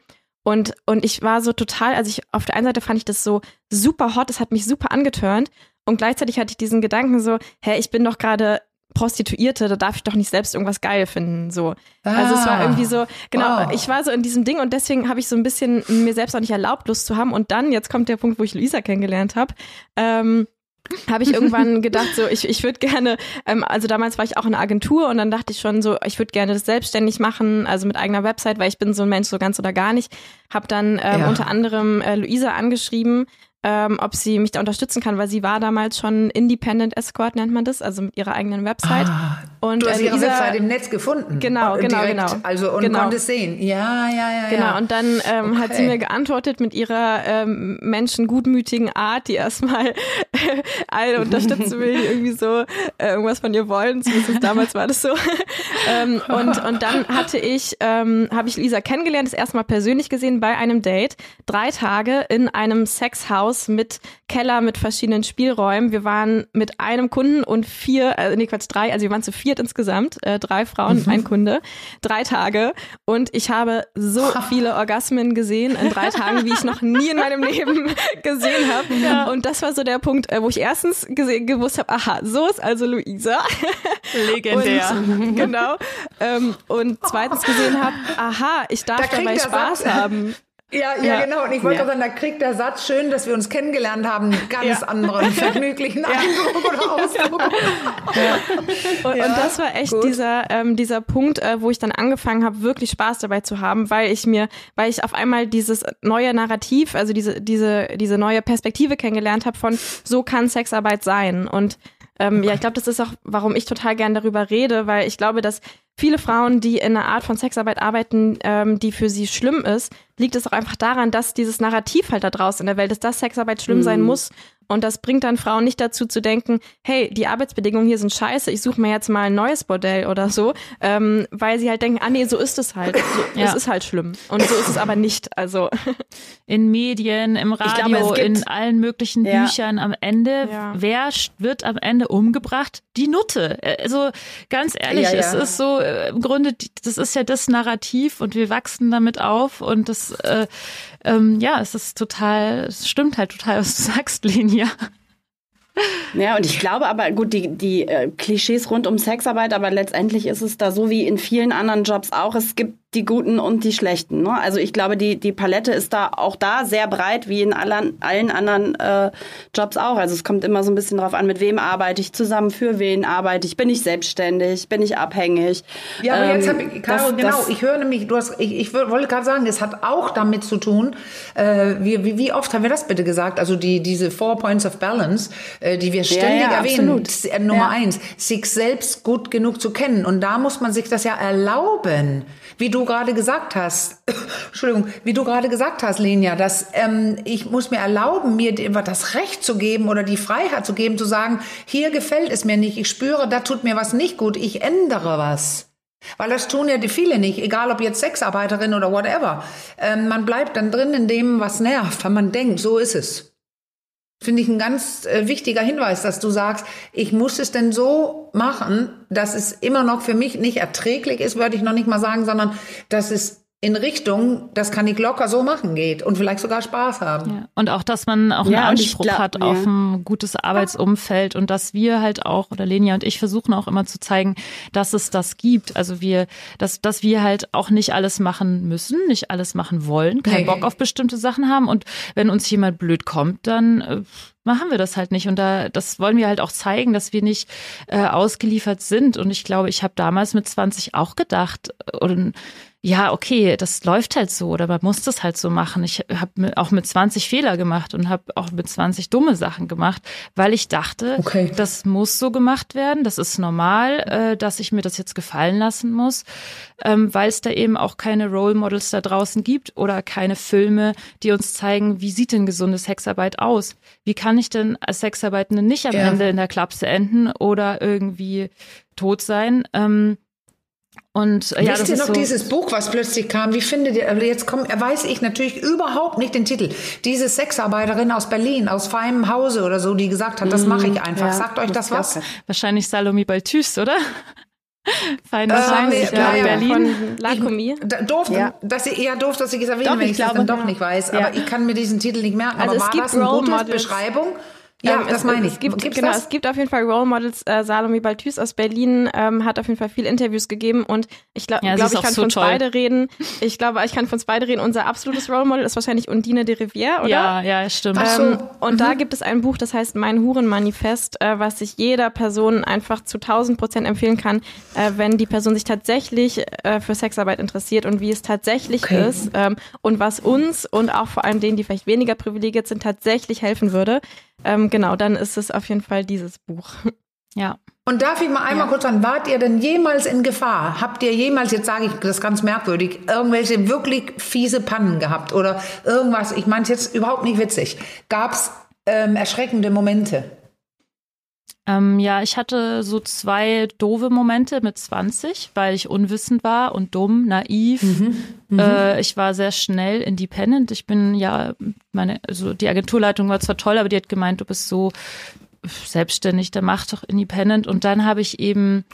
Und, und ich war so total, also ich, auf der einen Seite fand ich das so super hot, es hat mich super angetörnt. Und gleichzeitig hatte ich diesen Gedanken so, hä, ich bin doch gerade Prostituierte, da darf ich doch nicht selbst irgendwas geil finden, so. Ah, also es war irgendwie so, genau, wow. ich war so in diesem Ding und deswegen habe ich so ein bisschen mir selbst auch nicht erlaubt, Lust zu haben. Und dann, jetzt kommt der Punkt, wo ich Luisa kennengelernt habe, ähm, habe ich irgendwann gedacht, so ich, ich würde gerne, ähm, also damals war ich auch in einer Agentur und dann dachte ich schon so, ich würde gerne das selbstständig machen, also mit eigener Website, weil ich bin so ein Mensch so ganz oder gar nicht. Habe dann ähm, ja. unter anderem äh, Luisa angeschrieben, ähm, ob sie mich da unterstützen kann, weil sie war damals schon Independent Escort, nennt man das, also mit ihrer eigenen Website. Ah, und, du hast äh, ihre Luisa, Website im Netz gefunden. Genau, genau, direkt, genau. Also und genau. konntest sehen. Ja, ja, ja. Genau, ja. und dann ähm, okay. hat sie mir geantwortet mit ihrer ähm, menschengutmütigen Art, die erstmal alle unterstützen will, die irgendwie so äh, irgendwas von ihr wollen. Zumindest damals war das so. ähm, und, und dann hatte ich, ähm, habe ich Lisa kennengelernt, das erste Mal persönlich gesehen bei einem Date. Drei Tage in einem Sexhaus Haus mit Keller mit verschiedenen Spielräumen. Wir waren mit einem Kunden und vier, äh, nee, Quatsch, drei, also wir waren zu viert insgesamt, äh, drei Frauen, mhm. ein Kunde, drei Tage. Und ich habe so viele Orgasmen gesehen in drei Tagen, wie ich noch nie in meinem Leben gesehen habe. Ja. Und das war so der Punkt, äh, wo ich erstens gesehen, gewusst habe, aha, so ist also Luisa. Legendär. Und, genau. Ähm, und zweitens gesehen habe, aha, ich darf da dabei Spaß haben. Ja, ja, ja, genau. Und ich wollte ja. sagen, da kriegt der Satz schön, dass wir uns kennengelernt haben, einen ganz ja. anderen vergnüglichen Eindruck oder Ausdruck. Und, und, das war echt dieser, ähm, dieser Punkt, äh, wo ich dann angefangen habe, wirklich Spaß dabei zu haben, weil ich mir, weil ich auf einmal dieses neue Narrativ, also diese, diese, diese neue Perspektive kennengelernt habe von so kann Sexarbeit sein. Und ähm, ja, ich glaube, das ist auch, warum ich total gern darüber rede, weil ich glaube, dass viele Frauen, die in einer Art von Sexarbeit arbeiten, ähm, die für sie schlimm ist, liegt es auch einfach daran, dass dieses Narrativ halt da draußen in der Welt ist, dass Sexarbeit schlimm mhm. sein muss und das bringt dann Frauen nicht dazu zu denken, hey, die Arbeitsbedingungen hier sind scheiße, ich suche mir jetzt mal ein neues Bordell oder so, ähm, weil sie halt denken, ah nee, so ist es halt. So, ja. Es ist halt schlimm. Und so ist es aber nicht. Also in Medien, im Radio, glaube, in allen möglichen ja. Büchern am Ende, ja. wer wird am Ende umgebracht? Die Nutte. Also ganz ehrlich, es ist so, äh, im Grunde, das ist ja das Narrativ und wir wachsen damit auf und das äh, ähm, ja, es ist total, es stimmt halt total, was du sagst, Linia. Ja, und ich glaube aber, gut, die, die äh, Klischees rund um Sexarbeit, aber letztendlich ist es da so wie in vielen anderen Jobs auch. Es gibt die Guten und die Schlechten. Ne? Also ich glaube, die, die Palette ist da auch da sehr breit, wie in allen, allen anderen äh, Jobs auch. Also es kommt immer so ein bisschen drauf an, mit wem arbeite ich zusammen, für wen arbeite ich, bin ich selbstständig, bin ich abhängig. Ja, aber ähm, jetzt habe ich, Caro, das, genau, das, ich höre nämlich, du hast, ich, ich wollte gerade sagen, es hat auch damit zu tun, äh, wie, wie, wie oft haben wir das bitte gesagt? Also die, diese Four Points of Balance, die wir ständig ja, ja, erwähnen. Absolut. Nummer ja. eins, sich selbst gut genug zu kennen. Und da muss man sich das ja erlauben wie du gerade gesagt hast, Entschuldigung, wie du gerade gesagt hast, Lenia, dass ähm, ich muss mir erlauben, mir das Recht zu geben oder die Freiheit zu geben, zu sagen, hier gefällt es mir nicht, ich spüre, da tut mir was nicht gut, ich ändere was. Weil das tun ja die viele nicht, egal ob jetzt Sexarbeiterin oder whatever. Ähm, man bleibt dann drin in dem, was nervt, weil man denkt, so ist es. Finde ich ein ganz äh, wichtiger Hinweis, dass du sagst, ich muss es denn so machen, dass es immer noch für mich nicht erträglich ist, würde ich noch nicht mal sagen, sondern dass es in Richtung, das kann ich locker so machen geht und vielleicht sogar Spaß haben. Ja. Und auch, dass man auch ja, einen Anspruch glaub, hat ja. auf ein gutes Arbeitsumfeld und dass wir halt auch, oder Lenia und ich versuchen auch immer zu zeigen, dass es das gibt. Also wir, dass, dass wir halt auch nicht alles machen müssen, nicht alles machen wollen, keinen nee. Bock auf bestimmte Sachen haben und wenn uns jemand blöd kommt, dann äh, machen wir das halt nicht. Und da, das wollen wir halt auch zeigen, dass wir nicht äh, ausgeliefert sind. Und ich glaube, ich habe damals mit 20 auch gedacht, oder ja, okay, das läuft halt so oder man muss das halt so machen. Ich habe auch mit 20 Fehler gemacht und habe auch mit 20 dumme Sachen gemacht, weil ich dachte, okay. das muss so gemacht werden, das ist normal, äh, dass ich mir das jetzt gefallen lassen muss, ähm, weil es da eben auch keine Role Models da draußen gibt oder keine Filme, die uns zeigen, wie sieht denn gesunde Sexarbeit aus? Wie kann ich denn als Sexarbeitende nicht am ja. Ende in der Klapse enden oder irgendwie tot sein? Ähm, und äh, ja, Wisst ihr noch so dieses Buch, was plötzlich kam? Wie findet ihr, also jetzt kommt, weiß ich natürlich überhaupt nicht den Titel. Diese Sexarbeiterin aus Berlin, aus feinem Hause oder so, die gesagt hat, das mache ich einfach. Ja, Sagt euch das was? Wahrscheinlich Salome Balthus, oder? Feines äh, Haus, ja, ja, Berlin. Lacomi. Doof, ja. dass sie eher doof, dass ich es erwähne, wenn ich, ich das dann doch nicht weiß. Aber ich kann mir diesen Titel nicht merken. Also aber war das eine gute Beschreibung? Ja, ähm, das meine ich. Es gibt, Gibt's genau, das? es gibt auf jeden Fall Role Models. Äh, Salome Balthus aus Berlin ähm, hat auf jeden Fall viele Interviews gegeben und ich glaube, ja, glaub, ich kann so von uns beide reden. Ich glaube, ich kann von uns beide reden. Unser absolutes Role Model ist wahrscheinlich Undine de Rivière, oder? Ja, ja, stimmt. Ähm, so. Und mhm. da gibt es ein Buch, das heißt Mein Hurenmanifest, äh, was ich jeder Person einfach zu 1000 Prozent empfehlen kann, äh, wenn die Person sich tatsächlich äh, für Sexarbeit interessiert und wie es tatsächlich okay. ist ähm, und was uns und auch vor allem denen, die vielleicht weniger privilegiert sind, tatsächlich helfen würde ähm, genau, dann ist es auf jeden Fall dieses Buch. Ja. Und darf ich mal einmal ja. kurz an, wart ihr denn jemals in Gefahr? Habt ihr jemals, jetzt sage ich das ganz merkwürdig, irgendwelche wirklich fiese Pannen gehabt oder irgendwas, ich meine es jetzt überhaupt nicht witzig, gab es ähm, erschreckende Momente? Ähm, ja, ich hatte so zwei doofe Momente mit 20, weil ich unwissend war und dumm, naiv. Mhm, mhm, äh, ich war sehr schnell independent. Ich bin ja, meine, also die Agenturleitung war zwar toll, aber die hat gemeint, du bist so selbstständig, dann mach doch independent. Und dann habe ich eben,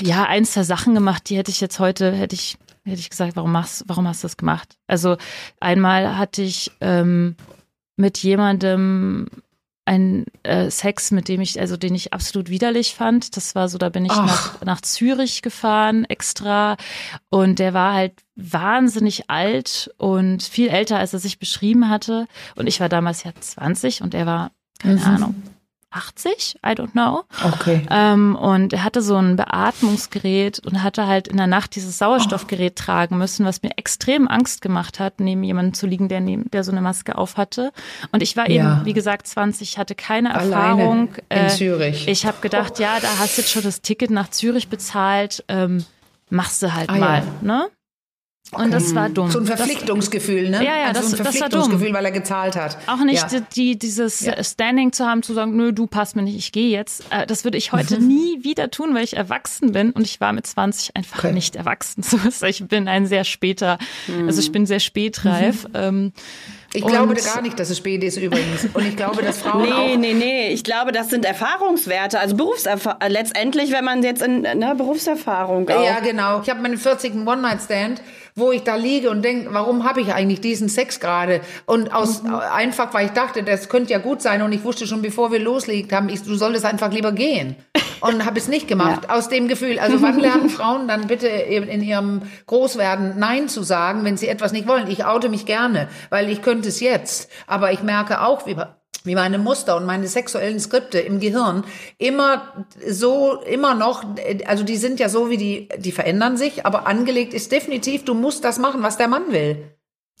ja, eins der Sachen gemacht, die hätte ich jetzt heute, hätte ich, hätte ich gesagt, warum machst, warum hast du das gemacht? Also einmal hatte ich ähm, mit jemandem ein äh, Sex, mit dem ich, also den ich absolut widerlich fand. Das war so, da bin ich nach, nach Zürich gefahren extra und der war halt wahnsinnig alt und viel älter, als er sich beschrieben hatte. Und ich war damals ja 20 und er war, keine mhm. Ahnung, 80, I don't know. Okay. Ähm, und er hatte so ein Beatmungsgerät und hatte halt in der Nacht dieses Sauerstoffgerät oh. tragen müssen, was mir extrem Angst gemacht hat, neben jemandem zu liegen, der neben, der so eine Maske auf hatte. Und ich war ja. eben, wie gesagt, 20, hatte keine Alleine Erfahrung. In äh, Zürich. Ich habe gedacht, oh. ja, da hast du jetzt schon das Ticket nach Zürich bezahlt, ähm, machst du halt ah, mal, ja. ne? Und das war dumm. So ein Verpflichtungsgefühl, ne? Ja, ja, also das, so ein Verpflichtungsgefühl, weil er gezahlt hat. Auch nicht ja. die, dieses ja. Standing zu haben, zu sagen, nö, du passt mir nicht, ich gehe jetzt. Äh, das würde ich heute mhm. nie wieder tun, weil ich erwachsen bin und ich war mit 20 einfach okay. nicht erwachsen. ich bin ein sehr später, mhm. also ich bin sehr spätreif. Mhm. Ähm, ich und glaube gar nicht, dass es spät ist übrigens. Und ich glaube, dass Frauen. nee, auch nee, nee. Ich glaube, das sind Erfahrungswerte. Also Berufserfahrung. Letztendlich, wenn man jetzt in ne, Berufserfahrung. Auch. Ja, genau. Ich habe meinen 40. One-Night-Stand wo ich da liege und denke, warum habe ich eigentlich diesen Sex gerade? Und aus mhm. einfach, weil ich dachte, das könnte ja gut sein und ich wusste schon, bevor wir loslegt haben, ich, du solltest einfach lieber gehen. Und habe es nicht gemacht. Ja. Aus dem Gefühl, also wann lernen Frauen dann bitte in ihrem Großwerden Nein zu sagen, wenn sie etwas nicht wollen? Ich oute mich gerne, weil ich könnte es jetzt. Aber ich merke auch, wie wie meine Muster und meine sexuellen Skripte im Gehirn immer so, immer noch, also die sind ja so wie die, die verändern sich, aber angelegt ist definitiv, du musst das machen, was der Mann will.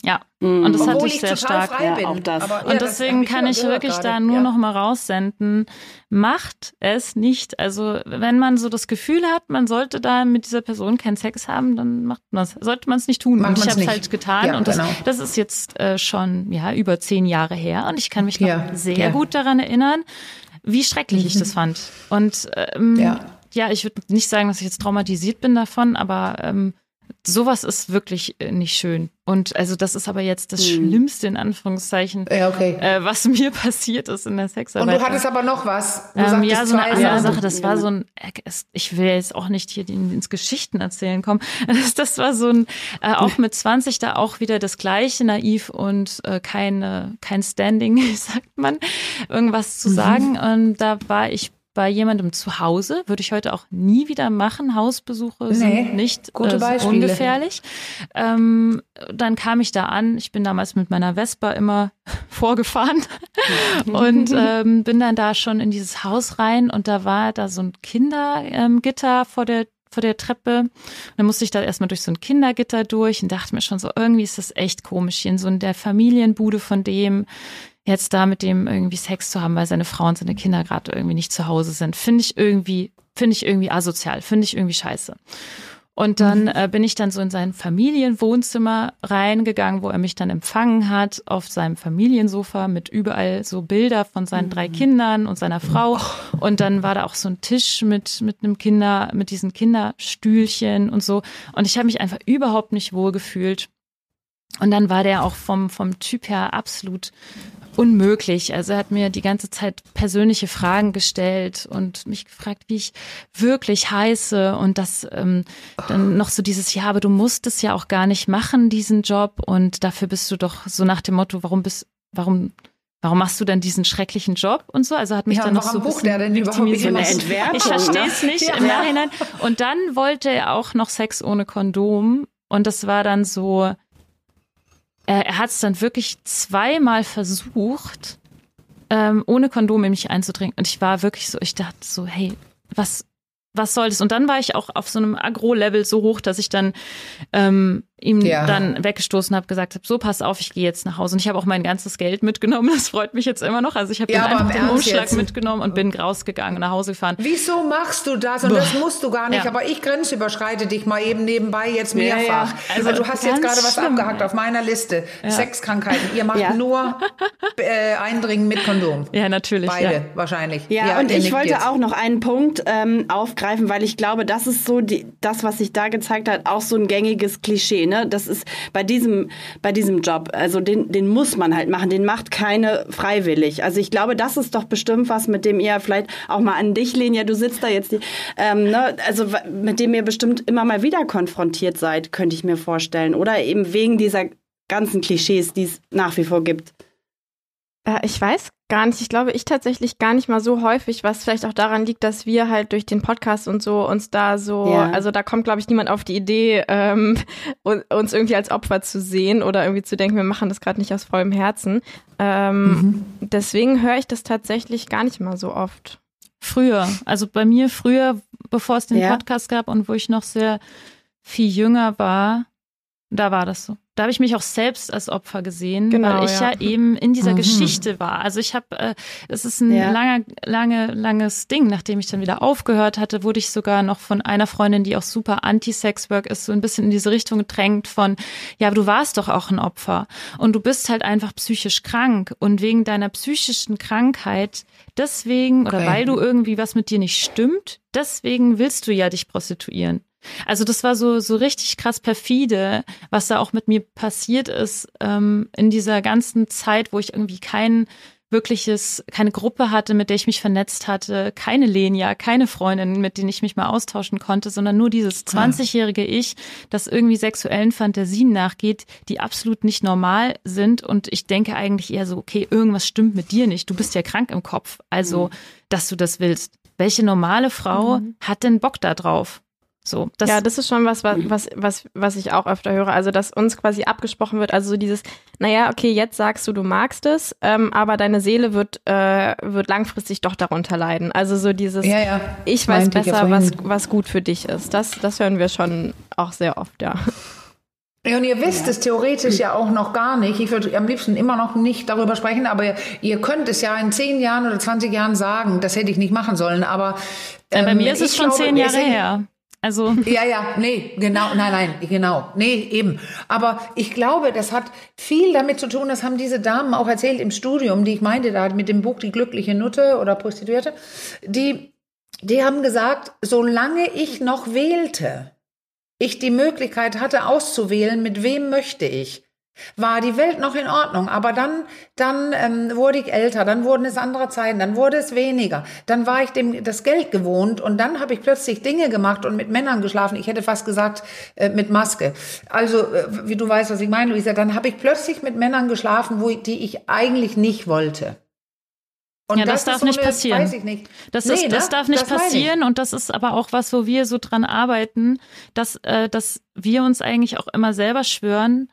Ja, und das Obwohl hatte ich sehr stark. Ja, auch das. Aber, und deswegen kann ich wirklich da nur ja. noch mal raussenden, macht es nicht. Also wenn man so das Gefühl hat, man sollte da mit dieser Person keinen Sex haben, dann macht man sollte man es nicht tun. Macht und ich habe es halt getan ja, und das, genau. das ist jetzt äh, schon ja über zehn Jahre her und ich kann mich noch sehr gut daran erinnern, wie schrecklich mhm. ich das fand. Und ähm, ja. ich würde nicht sagen, dass ich jetzt traumatisiert bin davon, aber ähm, sowas ist wirklich äh, nicht schön. Und also das ist aber jetzt das hm. Schlimmste in Anführungszeichen, ja, okay. äh, was mir passiert ist in der Sexarbeit. Und du hattest aber noch was. Du ähm, ja, so eine andere Sache. Das war so ein, äh, ich will jetzt auch nicht hier ins Geschichten erzählen kommen. Das, das war so ein, äh, auch mit 20 da auch wieder das gleiche, naiv und äh, keine, kein Standing, sagt man, irgendwas zu mhm. sagen. Und da war ich bei jemandem zu Hause. Würde ich heute auch nie wieder machen. Hausbesuche nee, sind nicht äh, ungefährlich. Ähm, dann kam ich da an. Ich bin damals mit meiner Vespa immer vorgefahren und ähm, bin dann da schon in dieses Haus rein und da war da so ein Kindergitter ähm, vor der vor der Treppe. Und dann musste ich da erstmal durch so ein Kindergitter durch und dachte mir schon so, irgendwie ist das echt komisch, hier in so in der Familienbude von dem jetzt da mit dem irgendwie Sex zu haben, weil seine Frau und seine Kinder gerade irgendwie nicht zu Hause sind, finde ich irgendwie, finde ich irgendwie asozial, finde ich irgendwie scheiße. Und dann mhm. äh, bin ich dann so in sein Familienwohnzimmer reingegangen, wo er mich dann empfangen hat, auf seinem Familiensofa mit überall so Bilder von seinen drei mhm. Kindern und seiner Frau. Und dann war da auch so ein Tisch mit, mit einem Kinder, mit diesen Kinderstühlchen und so. Und ich habe mich einfach überhaupt nicht wohl gefühlt. Und dann war der auch vom, vom Typ her absolut unmöglich. Also er hat mir die ganze Zeit persönliche Fragen gestellt und mich gefragt, wie ich wirklich heiße und das ähm, dann noch so dieses, ja, aber du musst es ja auch gar nicht machen, diesen Job und dafür bist du doch so nach dem Motto, warum bist, warum Warum machst du denn diesen schrecklichen Job und so? Also hat mich ja, dann noch so bucht er denn überhaupt so eine Entwertung, Ich verstehe es ne? nicht ja. im Nachhinein. Und dann wollte er auch noch Sex ohne Kondom und das war dann so, er, er hat es dann wirklich zweimal versucht, ähm, ohne Kondom in mich einzudringen. Und ich war wirklich so, ich dachte so, hey, was, was soll das? Und dann war ich auch auf so einem Agro-Level so hoch, dass ich dann ähm, ihm ja. dann weggestoßen habe, gesagt habe, so pass auf, ich gehe jetzt nach Hause. Und ich habe auch mein ganzes Geld mitgenommen. Das freut mich jetzt immer noch. Also ich habe ja, einfach den Umschlag jetzt? mitgenommen und bin rausgegangen, nach Hause gefahren. Wieso machst du das? Und Boah. das musst du gar nicht. Ja. Aber ich grenzüberschreite dich mal eben nebenbei jetzt mehrfach. Ja, also du hast jetzt gerade was abgehackt auf meiner Liste. Sexkrankheiten. Ihr macht nur äh, Eindringen mit Kondom. Ja, natürlich. Beide wahrscheinlich. Ja, und ich wollte jetzt. auch noch einen Punkt ähm, aufgreifen, weil ich glaube, das ist so die, das, was sich da gezeigt hat, auch so ein gängiges Klischee. Ne? Ne? Das ist bei diesem, bei diesem Job, also den, den muss man halt machen, den macht keine freiwillig. Also ich glaube, das ist doch bestimmt was, mit dem ihr vielleicht auch mal an dich, Lenia, du sitzt da jetzt, ähm, ne? also mit dem ihr bestimmt immer mal wieder konfrontiert seid, könnte ich mir vorstellen. Oder eben wegen dieser ganzen Klischees, die es nach wie vor gibt. Äh, ich weiß gar nicht. Ich glaube, ich tatsächlich gar nicht mal so häufig, was vielleicht auch daran liegt, dass wir halt durch den Podcast und so uns da so, ja. also da kommt, glaube ich, niemand auf die Idee, ähm, uns irgendwie als Opfer zu sehen oder irgendwie zu denken, wir machen das gerade nicht aus vollem Herzen. Ähm, mhm. Deswegen höre ich das tatsächlich gar nicht mal so oft. Früher, also bei mir früher, bevor es den ja. Podcast gab und wo ich noch sehr viel jünger war, da war das so. Da habe ich mich auch selbst als Opfer gesehen, genau, weil ich ja. ja. eben in dieser mhm. Geschichte war. Also ich habe, äh, es ist ein ja. langer, lange, langes Ding. Nachdem ich dann wieder aufgehört hatte, wurde ich sogar noch von einer Freundin, die auch super Anti-Sex-Work ist, so ein bisschen in diese Richtung gedrängt von, ja, aber du warst doch auch ein Opfer und du bist halt einfach psychisch krank und wegen deiner psychischen Krankheit, deswegen oder weil du irgendwie was mit dir nicht stimmt, deswegen willst du ja dich prostituieren. Also das war so, so richtig krass perfide, was da auch mit mir passiert ist ähm, in dieser ganzen Zeit, wo ich irgendwie kein wirkliches, keine Gruppe hatte, mit der ich mich vernetzt hatte, keine Lenia, keine Freundin, mit denen ich mich mal austauschen konnte, sondern nur dieses 20-jährige Ich, das irgendwie sexuellen Fantasien nachgeht, die absolut nicht normal sind. Und ich denke eigentlich eher so, okay, irgendwas stimmt mit dir nicht. Du bist ja krank im Kopf. Also, mhm. dass du das willst. Welche normale Frau mhm. hat denn Bock da drauf? So, das ja, das ist schon was, was, was, was, was ich auch öfter höre. Also, dass uns quasi abgesprochen wird, also so dieses, naja, okay, jetzt sagst du, du magst es, ähm, aber deine Seele wird, äh, wird langfristig doch darunter leiden. Also so dieses, ja, ja. ich weiß Meinte besser, was, was gut für dich ist. Das, das hören wir schon auch sehr oft, ja. Ja, und ihr wisst ja. es theoretisch ja auch noch gar nicht. Ich würde am liebsten immer noch nicht darüber sprechen, aber ihr könnt es ja in zehn Jahren oder 20 Jahren sagen, das hätte ich nicht machen sollen. Aber ähm, ja, bei mir ist es schon glaube, zehn Jahre her. Also ja, ja, nee, genau, nein, nein, genau, nee, eben. Aber ich glaube, das hat viel damit zu tun. Das haben diese Damen auch erzählt im Studium, die ich meinte da mit dem Buch Die glückliche Nutte oder Prostituierte. Die, die haben gesagt, solange ich noch wählte, ich die Möglichkeit hatte auszuwählen, mit wem möchte ich, war die Welt noch in Ordnung. Aber dann, dann ähm, wurde ich älter, dann wurden es andere Zeiten, dann wurde es weniger. Dann war ich dem das Geld gewohnt und dann habe ich plötzlich Dinge gemacht und mit Männern geschlafen. Ich hätte fast gesagt äh, mit Maske. Also äh, wie du weißt, was ich meine, Luisa, dann habe ich plötzlich mit Männern geschlafen, wo die ich eigentlich nicht wollte. Und ja, das, das darf so nicht eine, passieren. Weiß ich nicht. Das, nee, ist, das ne? darf nicht das passieren und das ist aber auch was, wo wir so dran arbeiten, dass, äh, dass wir uns eigentlich auch immer selber schwören,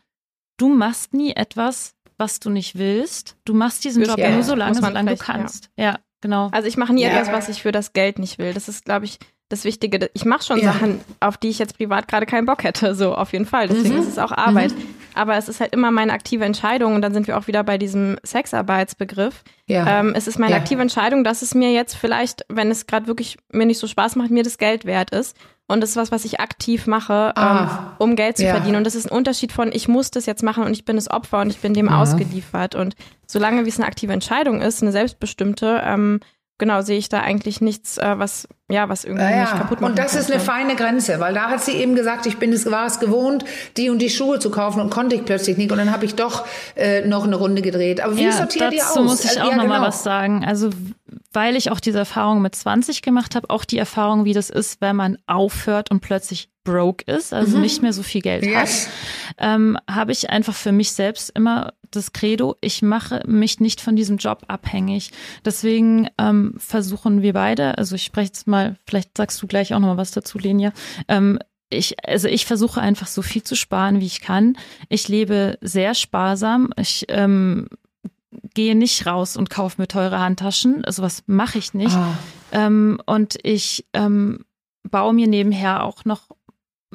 du machst nie etwas, was du nicht willst. Du machst diesen Job ja, nur so lange, solange du kannst. Ja. ja. genau. Also ich mache nie ja. etwas, was ich für das Geld nicht will. Das ist, glaube ich, das Wichtige. Ich mache schon ja. Sachen, auf die ich jetzt privat gerade keinen Bock hätte, so auf jeden Fall. Deswegen mhm. ist es auch Arbeit. Mhm. Aber es ist halt immer meine aktive Entscheidung und dann sind wir auch wieder bei diesem Sexarbeitsbegriff. Ja. Ähm, es ist meine ja. aktive Entscheidung, dass es mir jetzt vielleicht, wenn es gerade wirklich mir nicht so Spaß macht, mir das Geld wert ist. Und das ist was, was ich aktiv mache, ah. ähm, um Geld zu ja. verdienen. Und das ist ein Unterschied von, ich muss das jetzt machen und ich bin das Opfer und ich bin dem ausgeliefert. Und solange wie es eine aktive Entscheidung ist, eine selbstbestimmte, ähm, genau, sehe ich da eigentlich nichts, äh, was, ja, was irgendwie ja, nicht kaputt macht. Und das ist eine feine Grenze, weil da hat sie eben gesagt, ich bin es, war es gewohnt, die und die Schuhe zu kaufen und konnte ich plötzlich nicht. Und dann habe ich doch äh, noch eine Runde gedreht. Aber wie ja, sortiert ihr aus? Dazu muss ich also, auch ja, noch genau. mal was sagen. Also weil ich auch diese Erfahrung mit 20 gemacht habe, auch die Erfahrung, wie das ist, wenn man aufhört und plötzlich broke ist, also mhm. nicht mehr so viel Geld yes. hat, ähm, habe ich einfach für mich selbst immer das Credo, ich mache mich nicht von diesem Job abhängig. Deswegen ähm, versuchen wir beide, also ich spreche jetzt mal, vielleicht sagst du gleich auch noch mal was dazu, Lenia, ähm, ich, also ich versuche einfach so viel zu sparen, wie ich kann. Ich lebe sehr sparsam. Ich ähm, gehe nicht raus und kaufe mir teure Handtaschen. Sowas mache ich nicht. Ah. Ähm, und ich ähm, baue mir nebenher auch noch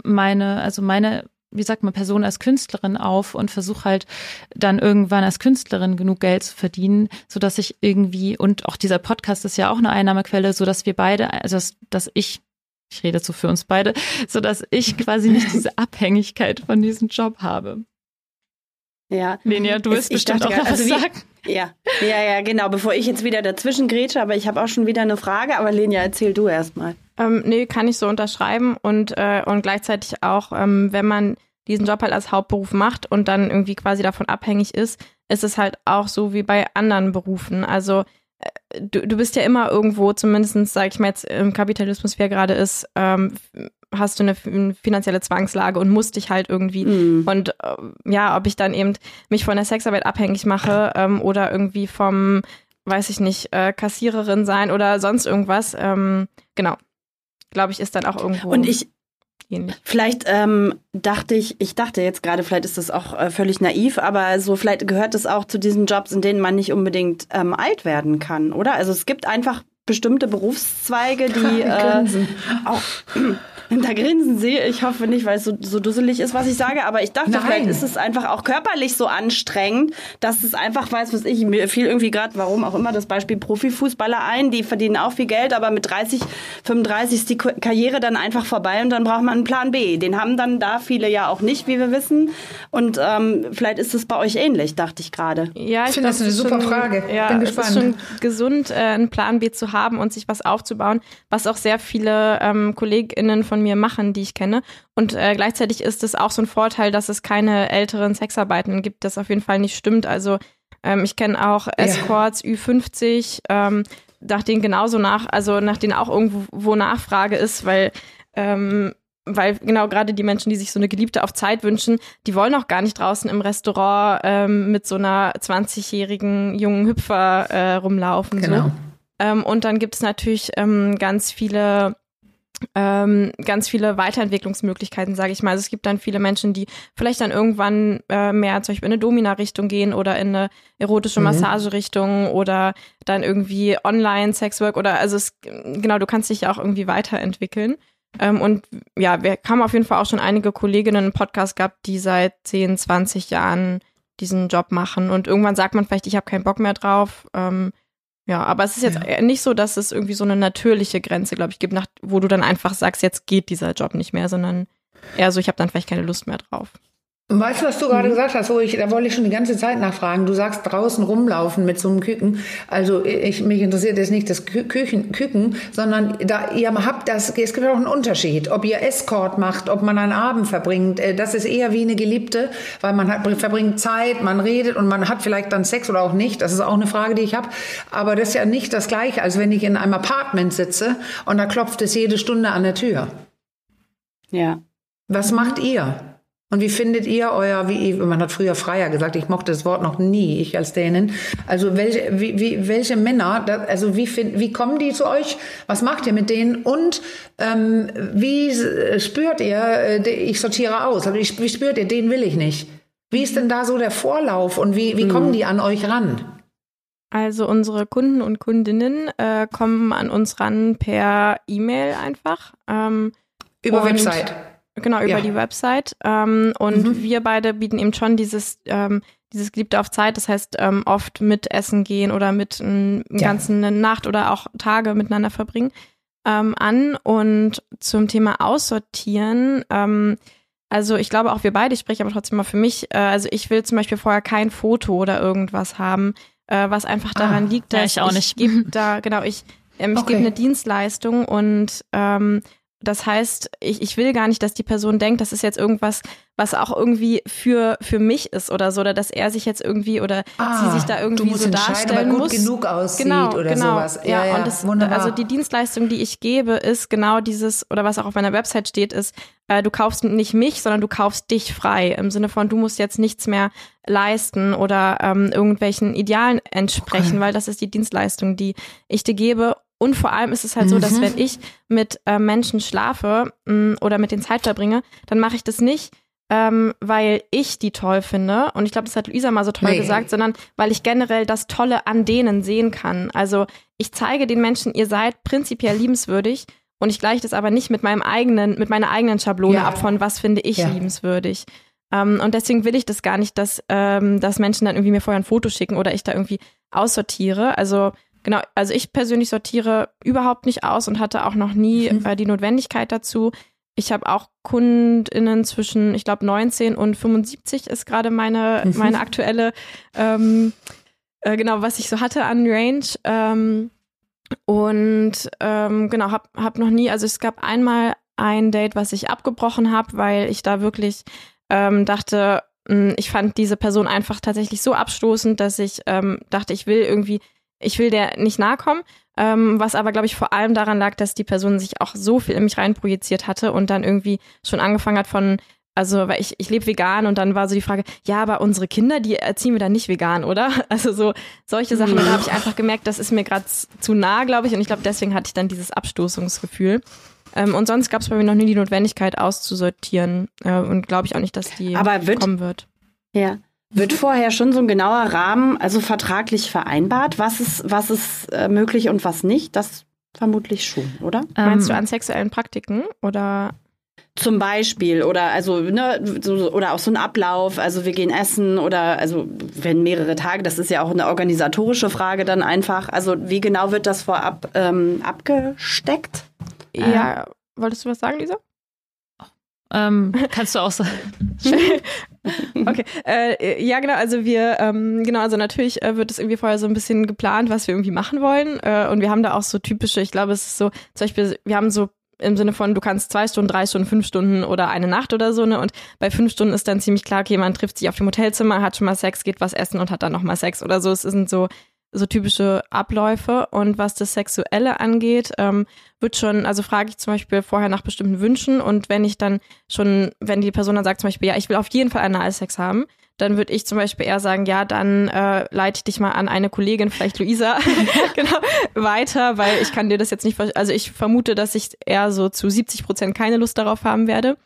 meine, also meine wie sagt man, Person als Künstlerin auf und versuche halt dann irgendwann als Künstlerin genug Geld zu verdienen, so dass ich irgendwie, und auch dieser Podcast ist ja auch eine Einnahmequelle, so dass wir beide, also dass, dass ich, ich rede so für uns beide, so dass ich quasi nicht diese Abhängigkeit von diesem Job habe. Ja. Lenia, du willst bestimmt dachte, auch noch also was sagen. Ja, ja, ja, genau. Bevor ich jetzt wieder dazwischen grätsche, aber ich habe auch schon wieder eine Frage. Aber Lenia, erzähl du erst mal. Ähm, nee, kann ich so unterschreiben und, äh, und gleichzeitig auch, ähm, wenn man diesen Job halt als Hauptberuf macht und dann irgendwie quasi davon abhängig ist, ist es halt auch so wie bei anderen Berufen. Also äh, du, du bist ja immer irgendwo, zumindest sage ich mal jetzt im Kapitalismus, wie er gerade ist, ähm, hast du eine finanzielle Zwangslage und musst dich halt irgendwie mm. und äh, ja, ob ich dann eben mich von der Sexarbeit abhängig mache ähm, oder irgendwie vom, weiß ich nicht, äh, Kassiererin sein oder sonst irgendwas, ähm, genau glaube ich, ist dann auch irgendwo. Und ich, Ähnlich. Vielleicht ähm, dachte ich, ich dachte jetzt gerade, vielleicht ist das auch äh, völlig naiv, aber so vielleicht gehört es auch zu diesen Jobs, in denen man nicht unbedingt ähm, alt werden kann, oder? Also es gibt einfach bestimmte Berufszweige, die äh, auch da grinsen sie. Ich hoffe nicht, weil es so, so dusselig ist, was ich sage. Aber ich dachte, Nein. vielleicht ist es einfach auch körperlich so anstrengend, dass es einfach weiß, was ich, mir fiel irgendwie gerade, warum auch immer, das Beispiel Profifußballer ein. Die verdienen auch viel Geld, aber mit 30, 35 ist die Karriere dann einfach vorbei und dann braucht man einen Plan B. Den haben dann da viele ja auch nicht, wie wir wissen. Und ähm, vielleicht ist es bei euch ähnlich, dachte ich gerade. Ja, ich, finde das eine super schon, Frage. Ja, Bin gespannt. Es ist schon gesund, äh, einen Plan B zu haben und sich was aufzubauen, was auch sehr viele ähm, KollegInnen von von mir machen, die ich kenne. Und äh, gleichzeitig ist es auch so ein Vorteil, dass es keine älteren Sexarbeiten gibt, das auf jeden Fall nicht stimmt. Also ähm, ich kenne auch Escorts ja. Ü50, ähm, nach denen genauso nach, also nach denen auch irgendwo Nachfrage ist, weil ähm, weil genau gerade die Menschen, die sich so eine Geliebte auf Zeit wünschen, die wollen auch gar nicht draußen im Restaurant ähm, mit so einer 20-jährigen jungen Hüpfer äh, rumlaufen. Genau. So. Ähm, und dann gibt es natürlich ähm, ganz viele ähm, ganz viele Weiterentwicklungsmöglichkeiten, sage ich mal. Also es gibt dann viele Menschen, die vielleicht dann irgendwann äh, mehr zum Beispiel in eine Domina-Richtung gehen oder in eine erotische mhm. Massage-Richtung oder dann irgendwie Online-Sexwork oder also es, genau, du kannst dich ja auch irgendwie weiterentwickeln. Ähm, und ja, wir haben auf jeden Fall auch schon einige Kolleginnen im Podcast gehabt, die seit 10, 20 Jahren diesen Job machen und irgendwann sagt man vielleicht, ich habe keinen Bock mehr drauf. Ähm, ja, aber es ist jetzt ja. nicht so, dass es irgendwie so eine natürliche Grenze, glaube ich, gibt, nach, wo du dann einfach sagst, jetzt geht dieser Job nicht mehr, sondern eher so, ich habe dann vielleicht keine Lust mehr drauf. Weißt du, was du gerade mhm. gesagt hast? Oh, ich, da wollte ich schon die ganze Zeit nachfragen. Du sagst draußen rumlaufen mit so einem Küken. Also ich, mich interessiert jetzt nicht das Küken, Küken, sondern da ihr habt das, es gibt auch einen Unterschied. Ob ihr Escort macht, ob man einen Abend verbringt, äh, das ist eher wie eine Geliebte, weil man hat, verbringt Zeit, man redet und man hat vielleicht dann Sex oder auch nicht. Das ist auch eine Frage, die ich habe. Aber das ist ja nicht das Gleiche, als wenn ich in einem Apartment sitze und da klopft es jede Stunde an der Tür. Ja. Was macht ihr? Und wie findet ihr euer, wie man hat früher Freier gesagt, ich mochte das Wort noch nie, ich als Dänin. Also welche, wie, wie, welche Männer, also wie, find, wie kommen die zu euch? Was macht ihr mit denen? Und ähm, wie spürt ihr, äh, ich sortiere aus, also wie spürt ihr, den will ich nicht? Wie ist denn da so der Vorlauf und wie, wie kommen mhm. die an euch ran? Also unsere Kunden und Kundinnen äh, kommen an uns ran per E-Mail einfach. Ähm, über Website. Genau, über ja. die Website. Ähm, und mhm. wir beide bieten eben schon dieses, ähm, dieses Geliebte auf Zeit, das heißt ähm, oft mit Essen gehen oder mit einem ja. ganzen Nacht oder auch Tage miteinander verbringen ähm, an. Und zum Thema Aussortieren, ähm, also ich glaube auch wir beide, ich spreche aber trotzdem mal für mich, äh, also ich will zum Beispiel vorher kein Foto oder irgendwas haben, äh, was einfach ah, daran liegt, dass ja, ich auch nicht. ich da, genau, ich, ähm, ich okay. gebe eine Dienstleistung und ähm, das heißt, ich, ich will gar nicht, dass die Person denkt, das ist jetzt irgendwas, was auch irgendwie für, für mich ist oder so, oder dass er sich jetzt irgendwie oder ah, sie sich da irgendwie so darstellen gut muss. genug aussieht genau, oder genau. sowas. Ja, ja, und das, also die Dienstleistung, die ich gebe, ist genau dieses, oder was auch auf meiner Website steht, ist, äh, du kaufst nicht mich, sondern du kaufst dich frei. Im Sinne von, du musst jetzt nichts mehr leisten oder ähm, irgendwelchen Idealen entsprechen, okay. weil das ist die Dienstleistung, die ich dir gebe. Und vor allem ist es halt so, dass mhm. wenn ich mit äh, Menschen schlafe mh, mm, oder mit denen Zeit verbringe, dann mache ich das nicht, ähm, weil ich die toll finde. Und ich glaube, das hat Luisa mal so toll nee. gesagt, sondern weil ich generell das Tolle an denen sehen kann. Also ich zeige den Menschen, ihr seid prinzipiell liebenswürdig. Und ich gleiche das aber nicht mit meinem eigenen, mit meiner eigenen Schablone ja. ab von was finde ich ja. liebenswürdig. Ähm, und deswegen will ich das gar nicht, dass, ähm, dass Menschen dann irgendwie mir vorher ein Foto schicken oder ich da irgendwie aussortiere. Also Genau, also ich persönlich sortiere überhaupt nicht aus und hatte auch noch nie mhm. äh, die Notwendigkeit dazu. Ich habe auch KundInnen zwischen, ich glaube, 19 und 75 ist gerade meine, mhm. meine aktuelle, ähm, äh, genau, was ich so hatte an Range. Ähm, und ähm, genau, habe hab noch nie, also es gab einmal ein Date, was ich abgebrochen habe, weil ich da wirklich ähm, dachte, hm, ich fand diese Person einfach tatsächlich so abstoßend, dass ich ähm, dachte, ich will irgendwie ich will der nicht nahe kommen, ähm, was aber, glaube ich, vor allem daran lag, dass die Person sich auch so viel in mich reinprojiziert hatte und dann irgendwie schon angefangen hat von, also, weil ich, ich lebe vegan und dann war so die Frage, ja, aber unsere Kinder, die erziehen wir dann nicht vegan, oder? Also so solche Sachen, da habe ich einfach gemerkt, das ist mir gerade zu nah, glaube ich, und ich glaube, deswegen hatte ich dann dieses Abstoßungsgefühl. Ähm, und sonst gab es bei mir noch nie die Notwendigkeit auszusortieren äh, und glaube ich auch nicht, dass die aber wird, kommen wird. Ja, wird vorher schon so ein genauer Rahmen, also vertraglich vereinbart, was ist, was ist äh, möglich und was nicht? Das vermutlich schon, oder? Ähm, Meinst du an sexuellen Praktiken oder? Zum Beispiel oder also ne so, oder auch so ein Ablauf, also wir gehen essen oder also wenn mehrere Tage, das ist ja auch eine organisatorische Frage dann einfach. Also wie genau wird das vorab ähm, abgesteckt? Ja, äh, wolltest du was sagen, Lisa? Ähm, kannst du auch sagen. okay, äh, ja genau, also wir, ähm, genau, also natürlich äh, wird es irgendwie vorher so ein bisschen geplant, was wir irgendwie machen wollen äh, und wir haben da auch so typische, ich glaube, es ist so, zum Beispiel, wir haben so im Sinne von, du kannst zwei Stunden, drei Stunden, fünf Stunden oder eine Nacht oder so, ne? Und bei fünf Stunden ist dann ziemlich klar, okay, man trifft sich auf dem Hotelzimmer, hat schon mal Sex, geht was essen und hat dann nochmal Sex oder so. Es sind so so typische Abläufe. Und was das Sexuelle angeht, ähm, wird schon, also frage ich zum Beispiel vorher nach bestimmten Wünschen und wenn ich dann schon, wenn die Person dann sagt zum Beispiel, ja, ich will auf jeden Fall Analsex haben, dann würde ich zum Beispiel eher sagen, ja, dann äh, leite ich dich mal an eine Kollegin, vielleicht Luisa, genau, weiter, weil ich kann dir das jetzt nicht, also ich vermute, dass ich eher so zu 70 Prozent keine Lust darauf haben werde.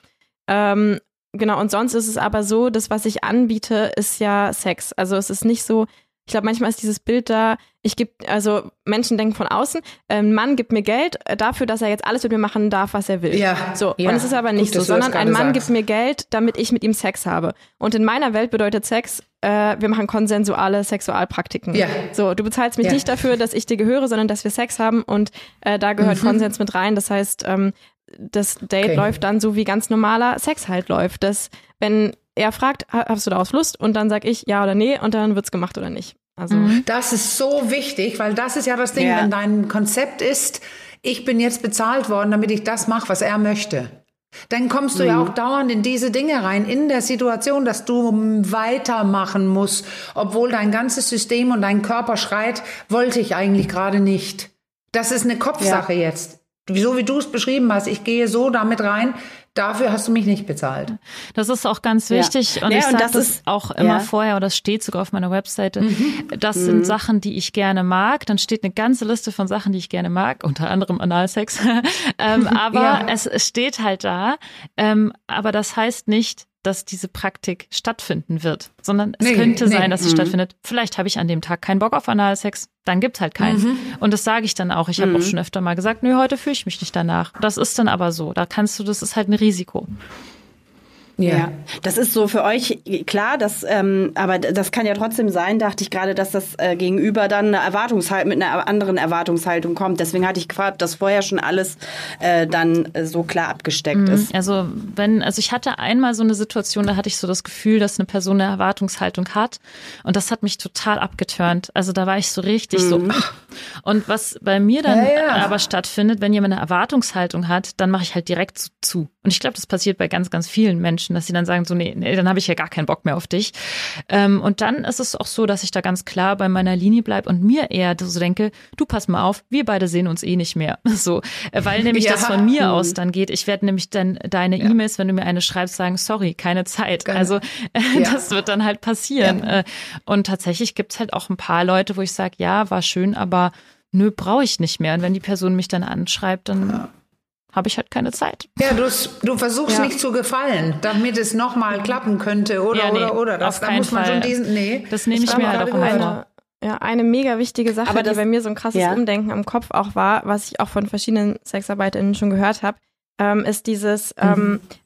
Ähm, genau, und sonst ist es aber so, das, was ich anbiete, ist ja Sex. Also es ist nicht so, ich glaube, manchmal ist dieses Bild da, ich gebe, also Menschen denken von außen, ein Mann gibt mir Geld äh, dafür, dass er jetzt alles mit mir machen darf, was er will. Ja. So. Ja. Und es ist aber nicht Gut, so, sondern ein Mann sagst. gibt mir Geld, damit ich mit ihm Sex habe. Und in meiner Welt bedeutet Sex, äh, wir machen konsensuale Sexualpraktiken. Ja. So, du bezahlst mich ja. nicht dafür, dass ich dir gehöre, sondern dass wir Sex haben und äh, da gehört mhm. Konsens mit rein. Das heißt, ähm, das Date okay. läuft dann so, wie ganz normaler Sex halt läuft. Dass, wenn er fragt, hast du daraus Lust? Und dann sag ich ja oder nee und dann wird's gemacht oder nicht. Also mhm. das ist so wichtig, weil das ist ja das Ding, ja. wenn dein Konzept ist, ich bin jetzt bezahlt worden, damit ich das mache, was er möchte. Dann kommst du mhm. ja auch dauernd in diese Dinge rein, in der Situation, dass du weitermachen musst, obwohl dein ganzes System und dein Körper schreit, wollte ich eigentlich gerade nicht. Das ist eine Kopfsache ja. jetzt. So wie du es beschrieben hast, ich gehe so damit rein, dafür hast du mich nicht bezahlt. Das ist auch ganz wichtig ja. und ja, ich sage das, das auch immer ja. vorher oder das steht sogar auf meiner Webseite. Mhm. Das mhm. sind Sachen, die ich gerne mag. Dann steht eine ganze Liste von Sachen, die ich gerne mag, unter anderem Analsex. ähm, aber es, es steht halt da. Ähm, aber das heißt nicht, dass diese Praktik stattfinden wird, sondern es nee, könnte nee. sein, dass sie mhm. stattfindet. Vielleicht habe ich an dem Tag keinen Bock auf Analsex, dann gibt's halt keinen. Mhm. Und das sage ich dann auch. Ich habe mhm. auch schon öfter mal gesagt, nö, heute fühle ich mich nicht danach. Das ist dann aber so. Da kannst du, das ist halt ein Risiko. Ja. ja. das ist so für euch klar, dass, ähm, aber das kann ja trotzdem sein, dachte ich gerade, dass das äh, Gegenüber dann eine Erwartungshaltung mit einer anderen Erwartungshaltung kommt. Deswegen hatte ich gefragt, dass vorher schon alles äh, dann äh, so klar abgesteckt mhm. ist. Also wenn, also ich hatte einmal so eine Situation, da hatte ich so das Gefühl, dass eine Person eine Erwartungshaltung hat und das hat mich total abgeturnt. Also da war ich so richtig mhm. so. Und was bei mir dann ja, ja. aber stattfindet, wenn jemand eine Erwartungshaltung hat, dann mache ich halt direkt zu. Und ich glaube, das passiert bei ganz, ganz vielen Menschen, dass sie dann sagen, so, nee, nee dann habe ich ja gar keinen Bock mehr auf dich. Ähm, und dann ist es auch so, dass ich da ganz klar bei meiner Linie bleibe und mir eher so denke, du pass mal auf, wir beide sehen uns eh nicht mehr. So, äh, weil nämlich ja. das von mir mhm. aus dann geht. Ich werde nämlich dann deine ja. E-Mails, wenn du mir eine schreibst, sagen, sorry, keine Zeit. Genau. Also äh, ja. das wird dann halt passieren. Äh, und tatsächlich gibt's halt auch ein paar Leute, wo ich sage, ja, war schön, aber nö, brauche ich nicht mehr. Und wenn die Person mich dann anschreibt, dann habe ich halt keine Zeit. Ja, du, du versuchst ja. nicht zu gefallen, damit es nochmal klappen könnte oder ja, nee, oder oder. Das, da muss man Fall. schon diesen. Nee, das nehme ich mir halt auch immer. Ja, eine mega wichtige Sache, Aber das, die bei mir so ein krasses ja. Umdenken im Kopf auch war, was ich auch von verschiedenen SexarbeiterInnen schon gehört habe, ähm, ist dieses, mhm. ähm, äh, Pri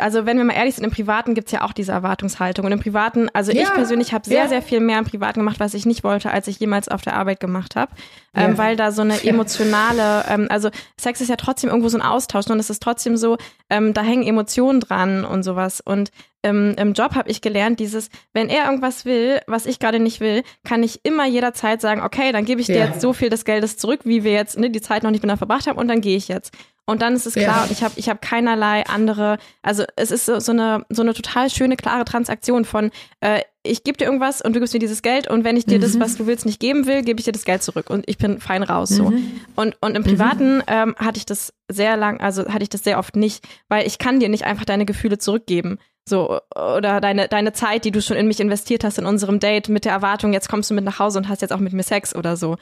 also wenn wir mal ehrlich sind, im Privaten gibt's ja auch diese Erwartungshaltung. Und im Privaten, also ja, ich persönlich habe sehr, ja. sehr viel mehr im Privaten gemacht, was ich nicht wollte, als ich jemals auf der Arbeit gemacht habe. Ähm, ja. Ähm, weil da so eine emotionale, ähm, also Sex ist ja trotzdem irgendwo so ein Austausch und es ist trotzdem so, ähm, da hängen Emotionen dran und sowas. Und ähm, im Job habe ich gelernt, dieses, wenn er irgendwas will, was ich gerade nicht will, kann ich immer jederzeit sagen, okay, dann gebe ich dir jetzt so viel des Geldes zurück, wie wir jetzt ne, die Zeit noch nicht miteinander verbracht haben und dann gehe ich jetzt. Und dann ist es klar, ja. und ich habe ich hab keinerlei andere, also es ist so, so, eine, so eine total schöne, klare Transaktion von, äh, ich gebe dir irgendwas und du gibst mir dieses Geld und wenn ich dir mhm. das, was du willst, nicht geben will, gebe ich dir das Geld zurück und ich bin fein raus so. Mhm. Und, und im Privaten mhm. ähm, hatte ich das sehr lang, also hatte ich das sehr oft nicht, weil ich kann dir nicht einfach deine Gefühle zurückgeben. So, oder deine, deine Zeit, die du schon in mich investiert hast in unserem Date mit der Erwartung, jetzt kommst du mit nach Hause und hast jetzt auch mit mir Sex oder so.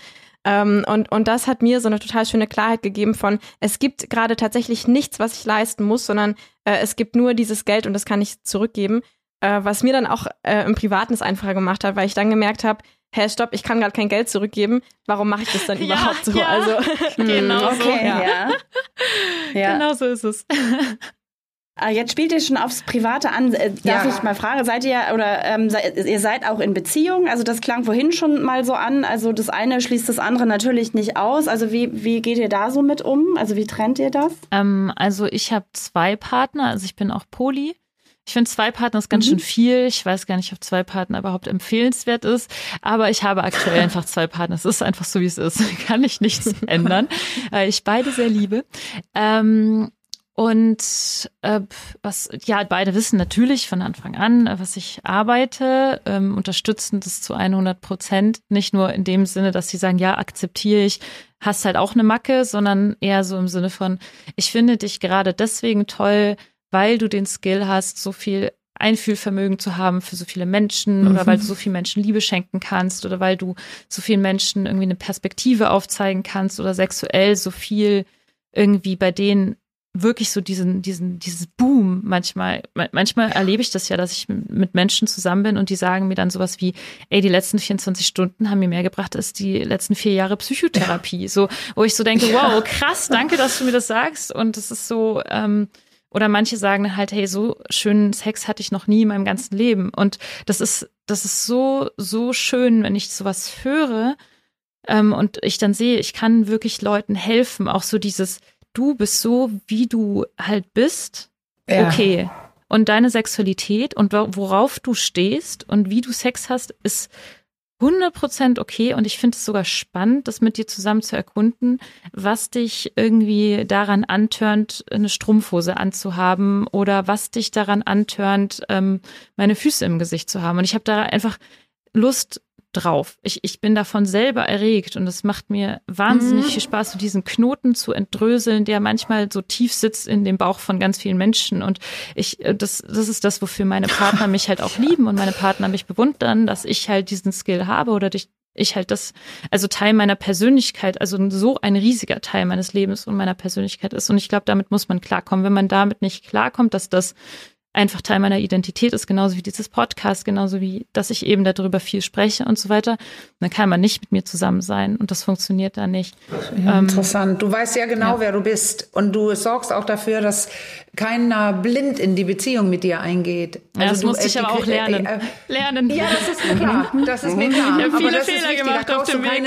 Ähm, und, und das hat mir so eine total schöne Klarheit gegeben von, es gibt gerade tatsächlich nichts, was ich leisten muss, sondern äh, es gibt nur dieses Geld und das kann ich zurückgeben. Äh, was mir dann auch äh, im Privaten es einfacher gemacht hat, weil ich dann gemerkt habe, hä, stopp, ich kann gerade kein Geld zurückgeben, warum mache ich das dann ja, überhaupt so? Ja, also genau okay, so. Ja. ja. Genau so ist es. Ah, jetzt spielt ihr schon aufs Private an. Äh, darf ja. ich mal fragen, seid ihr oder ähm, seid, ihr seid auch in Beziehung? Also das klang vorhin schon mal so an. Also das eine schließt das andere natürlich nicht aus. Also wie, wie geht ihr da so mit um? Also wie trennt ihr das? Ähm, also ich habe zwei Partner, also ich bin auch Poli. Ich finde zwei Partner ist ganz mhm. schön viel. Ich weiß gar nicht, ob zwei Partner überhaupt empfehlenswert ist, aber ich habe aktuell einfach zwei Partner. Es ist einfach so, wie es ist. Kann ich nichts ändern, weil ich beide sehr liebe. Ähm, und äh, was, ja, beide wissen natürlich von Anfang an, äh, was ich arbeite, ähm, unterstützen das zu 100 Prozent. Nicht nur in dem Sinne, dass sie sagen, ja, akzeptiere ich, hast halt auch eine Macke, sondern eher so im Sinne von, ich finde dich gerade deswegen toll, weil du den Skill hast, so viel Einfühlvermögen zu haben für so viele Menschen mhm. oder weil du so vielen Menschen Liebe schenken kannst oder weil du so vielen Menschen irgendwie eine Perspektive aufzeigen kannst oder sexuell so viel irgendwie bei denen wirklich so diesen, diesen, dieses Boom manchmal. Manchmal erlebe ich das ja, dass ich mit Menschen zusammen bin und die sagen mir dann sowas wie, ey, die letzten 24 Stunden haben mir mehr gebracht als die letzten vier Jahre Psychotherapie. Ja. So, wo ich so denke, wow, krass, danke, dass du mir das sagst. Und es ist so, ähm, oder manche sagen halt, hey, so schönen Sex hatte ich noch nie in meinem ganzen Leben. Und das ist, das ist so, so schön, wenn ich sowas höre. Ähm, und ich dann sehe, ich kann wirklich Leuten helfen, auch so dieses, du bist so, wie du halt bist, ja. okay. Und deine Sexualität und worauf du stehst und wie du Sex hast, ist 100% okay. Und ich finde es sogar spannend, das mit dir zusammen zu erkunden, was dich irgendwie daran antörnt, eine Strumpfhose anzuhaben oder was dich daran antörnt, ähm, meine Füße im Gesicht zu haben. Und ich habe da einfach Lust, drauf. Ich, ich bin davon selber erregt und es macht mir wahnsinnig mhm. viel Spaß, so diesen Knoten zu entdröseln, der manchmal so tief sitzt in dem Bauch von ganz vielen Menschen. Und ich, äh, das, das ist das, wofür meine Partner mich halt auch lieben und meine Partner mich bewundern, dass ich halt diesen Skill habe oder ich, ich halt das, also Teil meiner Persönlichkeit, also so ein riesiger Teil meines Lebens und meiner Persönlichkeit ist. Und ich glaube, damit muss man klarkommen. Wenn man damit nicht klarkommt, dass das einfach Teil meiner Identität ist, genauso wie dieses Podcast, genauso wie, dass ich eben darüber viel spreche und so weiter. dann kann man nicht mit mir zusammen sein und das funktioniert da nicht. Ja, ähm, interessant. Du weißt ja genau, ja. wer du bist und du sorgst auch dafür, dass keiner blind in die Beziehung mit dir eingeht. Also ja, das musste ich aber auch lernen. Äh, lernen. Ja, das ist klar. Das ist mir klar. Ich habe viele Fehler gemacht auf dem Weg.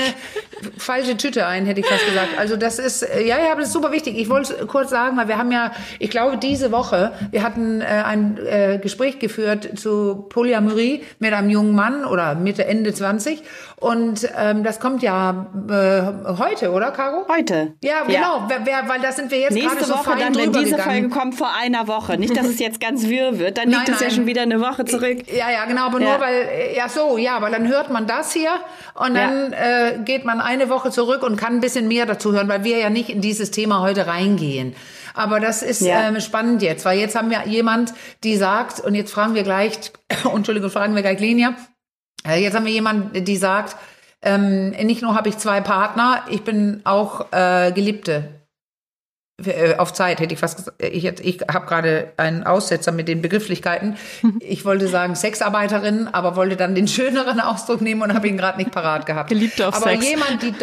Falsche Tüte ein, hätte ich fast gesagt. Also das ist, ja, ja, aber das ist super wichtig. Ich wollte kurz sagen, weil wir haben ja, ich glaube, diese Woche, wir hatten äh, ein äh, Gespräch geführt zu Polyamorie mit einem jungen Mann oder Mitte, Ende 20 und ähm, das kommt ja äh, heute, oder, Caro? Heute. Ja, genau. Ja. Wer, wer, weil da sind wir jetzt gerade so Woche, fein dann, wenn diese gegangen. Folge kommt vor einer Woche. Nicht, dass es jetzt ganz wirr wird. Dann liegt nein, es ja schon wieder eine Woche zurück. Ja, ja, genau. Aber ja. nur weil, äh, ja so, ja, weil dann hört man das hier und dann ja. äh, geht man eine Woche zurück und kann ein bisschen mehr dazu hören, weil wir ja nicht in dieses Thema heute reingehen. Aber das ist ähm, spannend jetzt, weil jetzt haben wir jemand, die sagt, und jetzt fragen wir gleich, Entschuldigung, fragen wir gleich Lenia, jetzt haben wir jemand, die sagt, ähm, nicht nur habe ich zwei Partner, ich bin auch äh, Geliebte. äh, auf Zeit hätte ich fast gesagt. Ich, ich habe gerade einen Aussetzer mit den Begrifflichkeiten. Ich wollte sagen Sexarbeiterin, aber wollte dann den schöneren Ausdruck nehmen und habe ihn gerade nicht parat gehabt. Geliebte auf aber Sex. jemand, die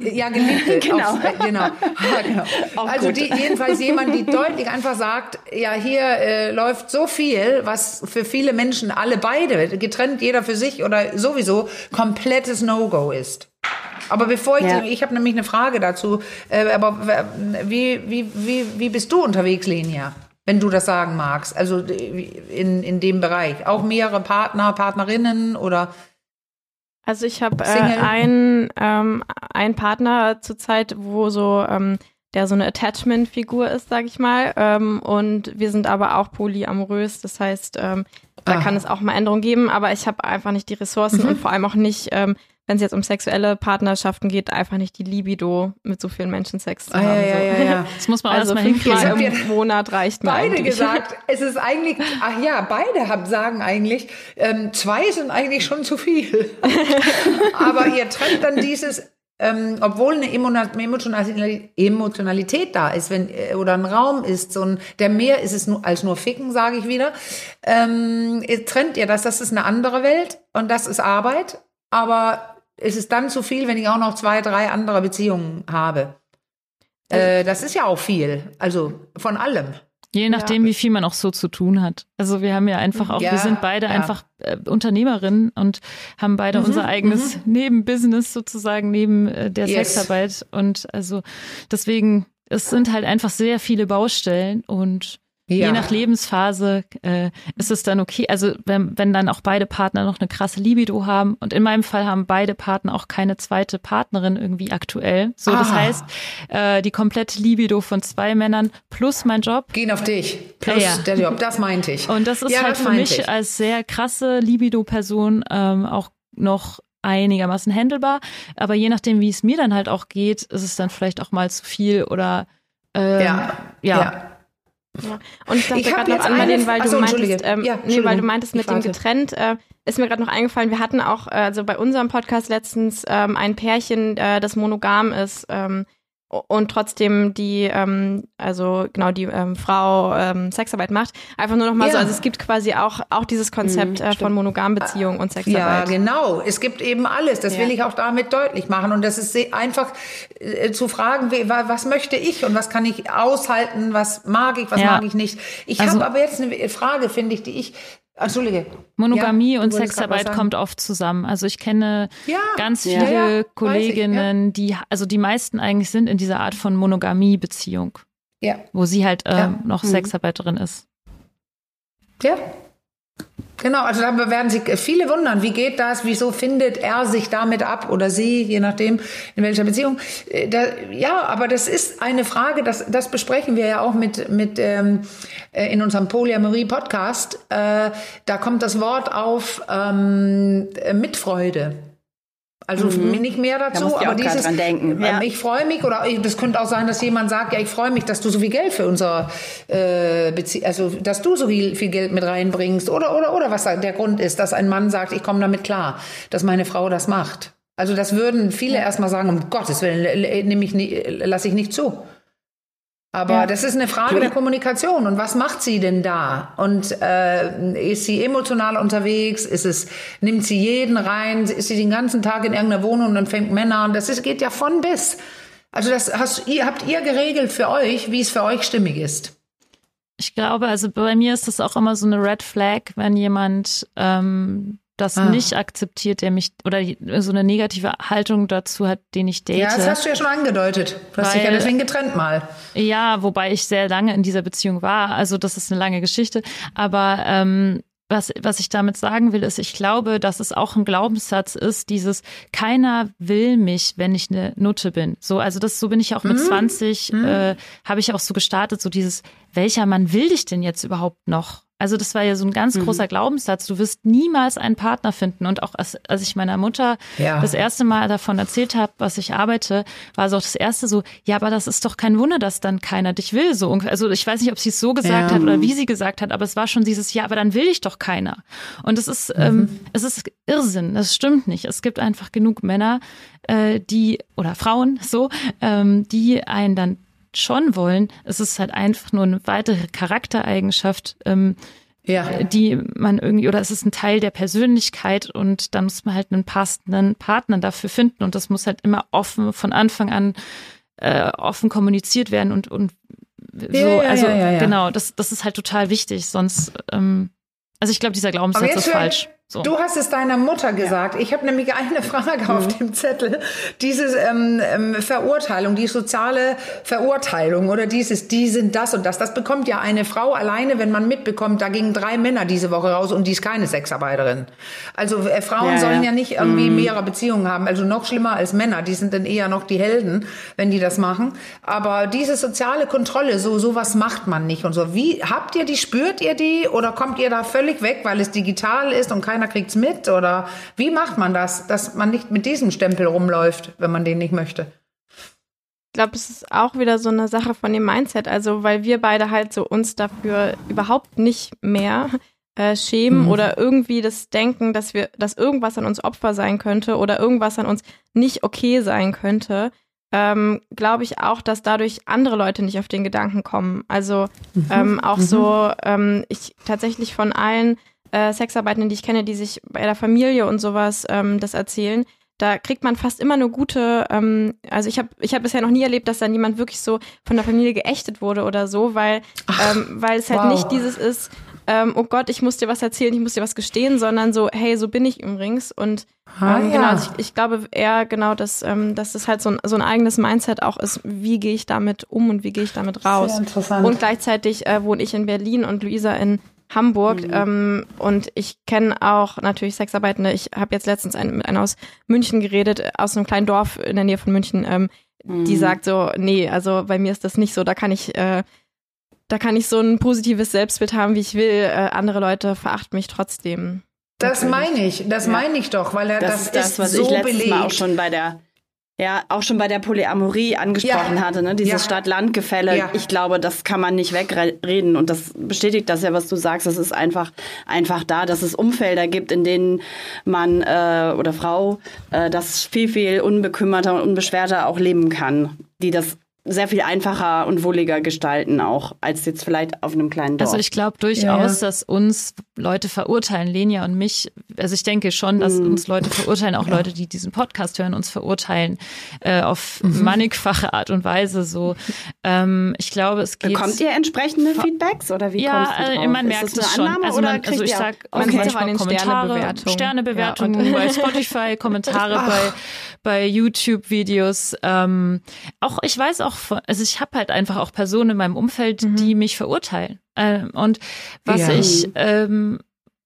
ja Geliebte, genau. Auf, äh, genau. Ja, genau. also die, jedenfalls jemand, die deutlich einfach sagt, ja hier äh, läuft so viel, was für viele Menschen alle beide getrennt, jeder für sich oder sowieso komplettes No-Go ist. Aber bevor ich, ja. ich habe nämlich eine Frage dazu, äh, aber wie, wie, wie, wie bist du unterwegs, Lenia? Wenn du das sagen magst, also in, in dem Bereich. Auch mehrere Partner, Partnerinnen oder? Also ich habe äh, einen, ähm, einen Partner zurzeit, wo so ähm, der so eine Attachment-Figur ist, sag ich mal. Ähm, und wir sind aber auch polyamorös, das heißt, ähm, da ah. kann es auch mal Änderungen geben, aber ich habe einfach nicht die Ressourcen mhm. und vor allem auch nicht ähm, wenn es jetzt um sexuelle Partnerschaften geht, einfach nicht die Libido, mit so vielen Menschen Sex zu ah, haben. Ja, ja, ja, ja. Das muss man also erstmal hinkriegen. im Monat reicht mir Beide eigentlich. gesagt, es ist eigentlich, ach ja, beide haben, sagen eigentlich, ähm, zwei sind eigentlich schon zu viel. Aber ihr trennt dann dieses, ähm, obwohl eine Emotionalität da ist, wenn äh, oder ein Raum ist, so ein, der mehr ist es nur als nur Ficken, sage ich wieder, ähm, trennt ihr das. Das ist eine andere Welt und das ist Arbeit. Aber ist es dann zu viel, wenn ich auch noch zwei, drei andere Beziehungen habe. Äh, das ist ja auch viel. Also von allem. Je nachdem, ja. wie viel man auch so zu tun hat. Also wir haben ja einfach auch, ja, wir sind beide ja. einfach äh, Unternehmerinnen und haben beide mhm, unser eigenes mhm. Nebenbusiness sozusagen neben äh, der yes. Sexarbeit. Und also deswegen, es sind halt einfach sehr viele Baustellen und ja. Je nach Lebensphase äh, ist es dann okay. Also wenn, wenn dann auch beide Partner noch eine krasse Libido haben und in meinem Fall haben beide Partner auch keine zweite Partnerin irgendwie aktuell. So, ah. das heißt, äh, die komplette Libido von zwei Männern plus mein Job. Gehen auf dich. Plus ja, ja. der Job, das meinte ich. Und das ist ja, halt für mich ich. als sehr krasse Libido-Person ähm, auch noch einigermaßen handelbar. Aber je nachdem, wie es mir dann halt auch geht, ist es dann vielleicht auch mal zu viel oder ähm, ja. ja. Ja. Und ich dachte gerade noch an Marlene, weil du meintest, ähm, ja, nee, weil du meintest mit dem getrennt, äh, ist mir gerade noch eingefallen, wir hatten auch, äh, also bei unserem Podcast letztens ähm, ein Pärchen, äh, das monogam ist, ähm, und trotzdem die, ähm, also genau die ähm, Frau ähm, Sexarbeit macht. Einfach nur noch mal ja. so, also es gibt quasi auch auch dieses Konzept mhm, äh, von Monogambeziehung und Sexarbeit. Ja, genau. Es gibt eben alles. Das ja. will ich auch damit deutlich machen. Und das ist einfach äh, zu fragen, wie, was möchte ich und was kann ich aushalten, was mag ich, was ja. mag ich nicht. Ich also, habe aber jetzt eine Frage, finde ich, die ich Entschuldige. Monogamie ja, und Sexarbeit kommt oft zusammen. Also ich kenne ja, ganz viele ja, Kolleginnen, die, also die meisten eigentlich sind in dieser Art von Monogamie-Beziehung. Ja. Wo sie halt ähm, noch mhm. Sexarbeiterin ist. Ja, Genau, also da werden sich viele wundern, wie geht das, wieso findet er sich damit ab oder sie, je nachdem, in welcher Beziehung. Äh, da, ja, aber das ist eine Frage, das, das besprechen wir ja auch mit, mit ähm, äh, in unserem Polyamorie-Podcast. Äh, da kommt das Wort auf ähm, Mitfreude. Also mhm. nicht mehr dazu, da aber dieses, dran denken. Ja. ich freue mich oder das könnte auch sein, dass jemand sagt, ja, ich freue mich, dass du so viel Geld für unser äh, Bezie also dass du so viel, viel Geld mit reinbringst oder oder oder was der Grund ist, dass ein Mann sagt, ich komme damit klar, dass meine Frau das macht. Also das würden viele ja. erstmal sagen, um Gottes Willen nehme ich lasse ich nicht zu. Aber ja. das ist eine Frage der Kommunikation. Und was macht sie denn da? Und äh, ist sie emotional unterwegs? Ist es, nimmt sie jeden rein? Ist sie den ganzen Tag in irgendeiner Wohnung und empfängt Männer? Und das ist, geht ja von bis. Also das hast, ihr, habt ihr geregelt für euch, wie es für euch stimmig ist. Ich glaube, also bei mir ist das auch immer so eine Red Flag, wenn jemand ähm, das ah. nicht akzeptiert, der mich oder so eine negative Haltung dazu hat, den ich date. Ja, das hast du ja schon angedeutet. Du hast dich ja deswegen getrennt mal. Ja, wobei ich sehr lange in dieser Beziehung war. Also das ist eine lange Geschichte. Aber ähm, was, was ich damit sagen will, ist, ich glaube, dass es auch ein Glaubenssatz ist, dieses keiner will mich, wenn ich eine Nutte bin. So, also das, so bin ich auch mit mhm. 20, mhm. äh, habe ich auch so gestartet, so dieses, welcher Mann will dich denn jetzt überhaupt noch? Also das war ja so ein ganz mhm. großer Glaubenssatz. Du wirst niemals einen Partner finden. Und auch als, als ich meiner Mutter ja. das erste Mal davon erzählt habe, was ich arbeite, war so auch das erste so, ja, aber das ist doch kein Wunder, dass dann keiner dich will. So, also ich weiß nicht, ob sie es so gesagt ja. hat oder wie sie gesagt hat, aber es war schon dieses, ja, aber dann will ich doch keiner. Und es ist, ähm, mhm. ähm, es ist Irrsinn. Das stimmt nicht. Es gibt einfach genug Männer, äh, die oder Frauen so, ähm, die einen dann schon wollen. Es ist halt einfach nur eine weitere Charaktereigenschaft, ähm, ja. die man irgendwie, oder es ist ein Teil der Persönlichkeit und dann muss man halt einen passenden Partner dafür finden und das muss halt immer offen von Anfang an äh, offen kommuniziert werden und, und so, ja, ja, also genau, das, das ist halt total wichtig, sonst, ähm, also ich glaube, dieser Glaubenssatz ist falsch. So. Du hast es deiner Mutter gesagt. Ja. Ich habe nämlich eine Frage mhm. auf dem Zettel. Diese ähm, ähm, Verurteilung, die soziale Verurteilung oder dieses, die sind das und das. Das bekommt ja eine Frau alleine, wenn man mitbekommt, da gingen drei Männer diese Woche raus und die ist keine Sexarbeiterin. Also äh, Frauen ja, sollen ja. ja nicht irgendwie mhm. mehrere Beziehungen haben. Also noch schlimmer als Männer. Die sind dann eher noch die Helden, wenn die das machen. Aber diese soziale Kontrolle, so sowas macht man nicht und so. Wie habt ihr die? Spürt ihr die? Oder kommt ihr da völlig weg, weil es digital ist und keiner kriegt es mit? Oder wie macht man das, dass man nicht mit diesem Stempel rumläuft, wenn man den nicht möchte? Ich glaube, es ist auch wieder so eine Sache von dem Mindset. Also, weil wir beide halt so uns dafür überhaupt nicht mehr äh, schämen mhm. oder irgendwie das denken, dass wir, dass irgendwas an uns Opfer sein könnte oder irgendwas an uns nicht okay sein könnte, ähm, glaube ich auch, dass dadurch andere Leute nicht auf den Gedanken kommen. Also mhm. ähm, auch mhm. so, ähm, ich tatsächlich von allen äh, Sexarbeitenden, die ich kenne, die sich bei der Familie und sowas ähm, das erzählen, da kriegt man fast immer eine gute, ähm, also ich habe ich hab bisher noch nie erlebt, dass dann jemand wirklich so von der Familie geächtet wurde oder so, weil, Ach, ähm, weil es halt wow. nicht dieses ist, ähm, oh Gott, ich muss dir was erzählen, ich muss dir was gestehen, sondern so, hey, so bin ich übrigens. Und ah, ähm, ja. genau, also ich, ich, glaube eher genau, dass, ähm, dass das halt so ein, so ein eigenes Mindset auch ist, wie gehe ich damit um und wie gehe ich damit raus. Sehr interessant. Und gleichzeitig äh, wohne ich in Berlin und Luisa in Hamburg. Mhm. Ähm, und ich kenne auch natürlich Sexarbeitende. Ich habe jetzt letztens ein, mit einer aus München geredet, aus einem kleinen Dorf in der Nähe von München, ähm, mhm. die sagt so, nee, also bei mir ist das nicht so. Da kann ich, äh, da kann ich so ein positives Selbstbild haben, wie ich will. Äh, andere Leute verachten mich trotzdem. Das meine ich, das ja. meine ich doch, weil er das, das ist das, was so ich letztes belegt. Mal auch schon bei der ja, auch schon bei der Polyamorie angesprochen ja. hatte, ne? dieses ja. Stadt-Land-Gefälle. Ja. Ich glaube, das kann man nicht wegreden und das bestätigt das ja, was du sagst. Es ist einfach, einfach da, dass es Umfelder gibt, in denen man äh, oder Frau äh, das viel, viel unbekümmerter und unbeschwerter auch leben kann, die das sehr viel einfacher und wohliger gestalten auch, als jetzt vielleicht auf einem kleinen Dorf. Also ich glaube durchaus, ja. dass uns Leute verurteilen, Lenia und mich. Also ich denke schon, dass mhm. uns Leute verurteilen, auch ja. Leute, die diesen Podcast hören, uns verurteilen äh, auf mhm. mannigfache Art und Weise. So, ähm, ich glaube, es geht. Bekommt ihr entsprechende Feedbacks oder wie ja, kommst du drauf? Ja, man merkt es schon. Also, man, also ich sag okay. manchmal Kommentare, Sternebewertungen ja, bei Spotify, Kommentare bei bei YouTube-Videos. Ähm, auch ich weiß auch, also ich habe halt einfach auch Personen in meinem Umfeld, mhm. die mich verurteilen. Ähm, und was ja. ich ähm,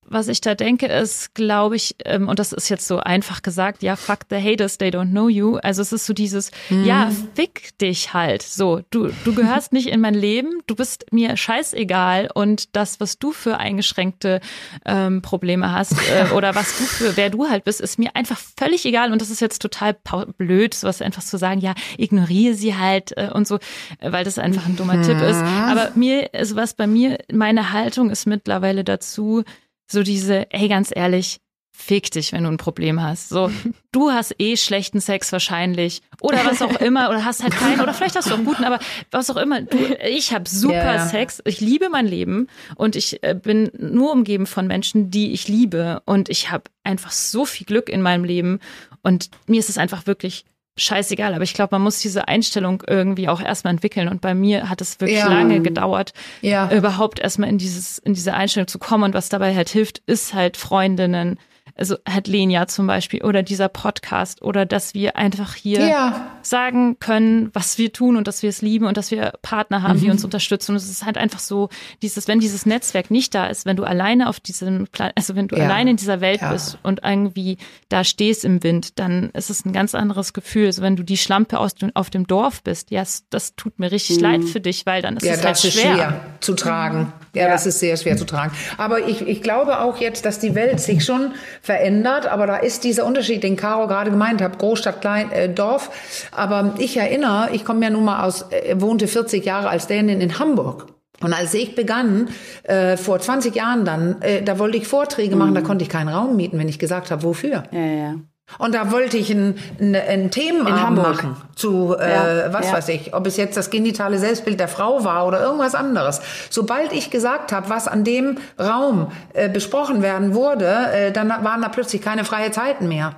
was ich da denke, ist, glaube ich, ähm, und das ist jetzt so einfach gesagt, ja, fuck the haters, they don't know you. Also es ist so dieses, mhm. ja, fick dich halt. So, du, du gehörst nicht in mein Leben, du bist mir scheißegal und das, was du für eingeschränkte ähm, Probleme hast äh, oder was du für, wer du halt bist, ist mir einfach völlig egal. Und das ist jetzt total blöd, sowas einfach zu sagen, ja, ignoriere sie halt äh, und so, weil das einfach ein dummer mhm. Tipp ist. Aber mir, also was bei mir, meine Haltung ist mittlerweile dazu, so diese, ey, ganz ehrlich, fick dich, wenn du ein Problem hast. So, du hast eh schlechten Sex wahrscheinlich oder was auch immer oder hast halt keinen oder vielleicht hast du auch einen guten, aber was auch immer. Du, ich habe super yeah. Sex, ich liebe mein Leben und ich äh, bin nur umgeben von Menschen, die ich liebe und ich habe einfach so viel Glück in meinem Leben und mir ist es einfach wirklich scheißegal. Aber ich glaube, man muss diese Einstellung irgendwie auch erstmal entwickeln. Und bei mir hat es wirklich ja. lange gedauert, ja. überhaupt erstmal in dieses, in diese Einstellung zu kommen. Und was dabei halt hilft, ist halt Freundinnen, also hat Lenia zum Beispiel oder dieser Podcast oder dass wir einfach hier ja. sagen können, was wir tun und dass wir es lieben und dass wir Partner haben, mhm. die uns unterstützen. Und es ist halt einfach so, dieses, wenn dieses Netzwerk nicht da ist, wenn du alleine auf diesem Plan, also wenn du ja. alleine in dieser Welt ja. bist und irgendwie da stehst im Wind, dann ist es ein ganz anderes Gefühl. Also wenn du die Schlampe aus dem, auf dem Dorf bist, ja, das tut mir richtig mhm. leid für dich, weil dann ist ja, es halt schwer. Ist schwer zu tragen. Ja, das ist sehr schwer zu tragen. Aber ich, ich glaube auch jetzt, dass die Welt sich schon verändert, aber da ist dieser Unterschied, den Caro gerade gemeint hat, Großstadt, Klein, äh, Dorf. Aber ich erinnere, ich komme ja nun mal aus, äh, wohnte 40 Jahre als Dänin in Hamburg. Und als ich begann, äh, vor 20 Jahren dann, äh, da wollte ich Vorträge machen, mhm. da konnte ich keinen Raum mieten, wenn ich gesagt habe, wofür. Ja, ja. Und da wollte ich ein, ein, ein Themenabend machen zu, äh, ja, was ja. weiß ich, ob es jetzt das genitale Selbstbild der Frau war oder irgendwas anderes. Sobald ich gesagt habe, was an dem Raum äh, besprochen werden wurde, äh, dann waren da plötzlich keine freie Zeiten mehr.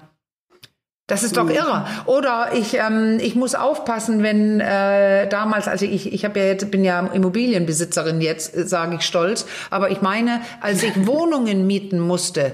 Das ist doch mhm. irre. Oder ich, ähm, ich muss aufpassen, wenn äh, damals, also ich, ich habe ja jetzt, bin ja Immobilienbesitzerin jetzt, äh, sage ich stolz, aber ich meine, als ich Wohnungen mieten musste,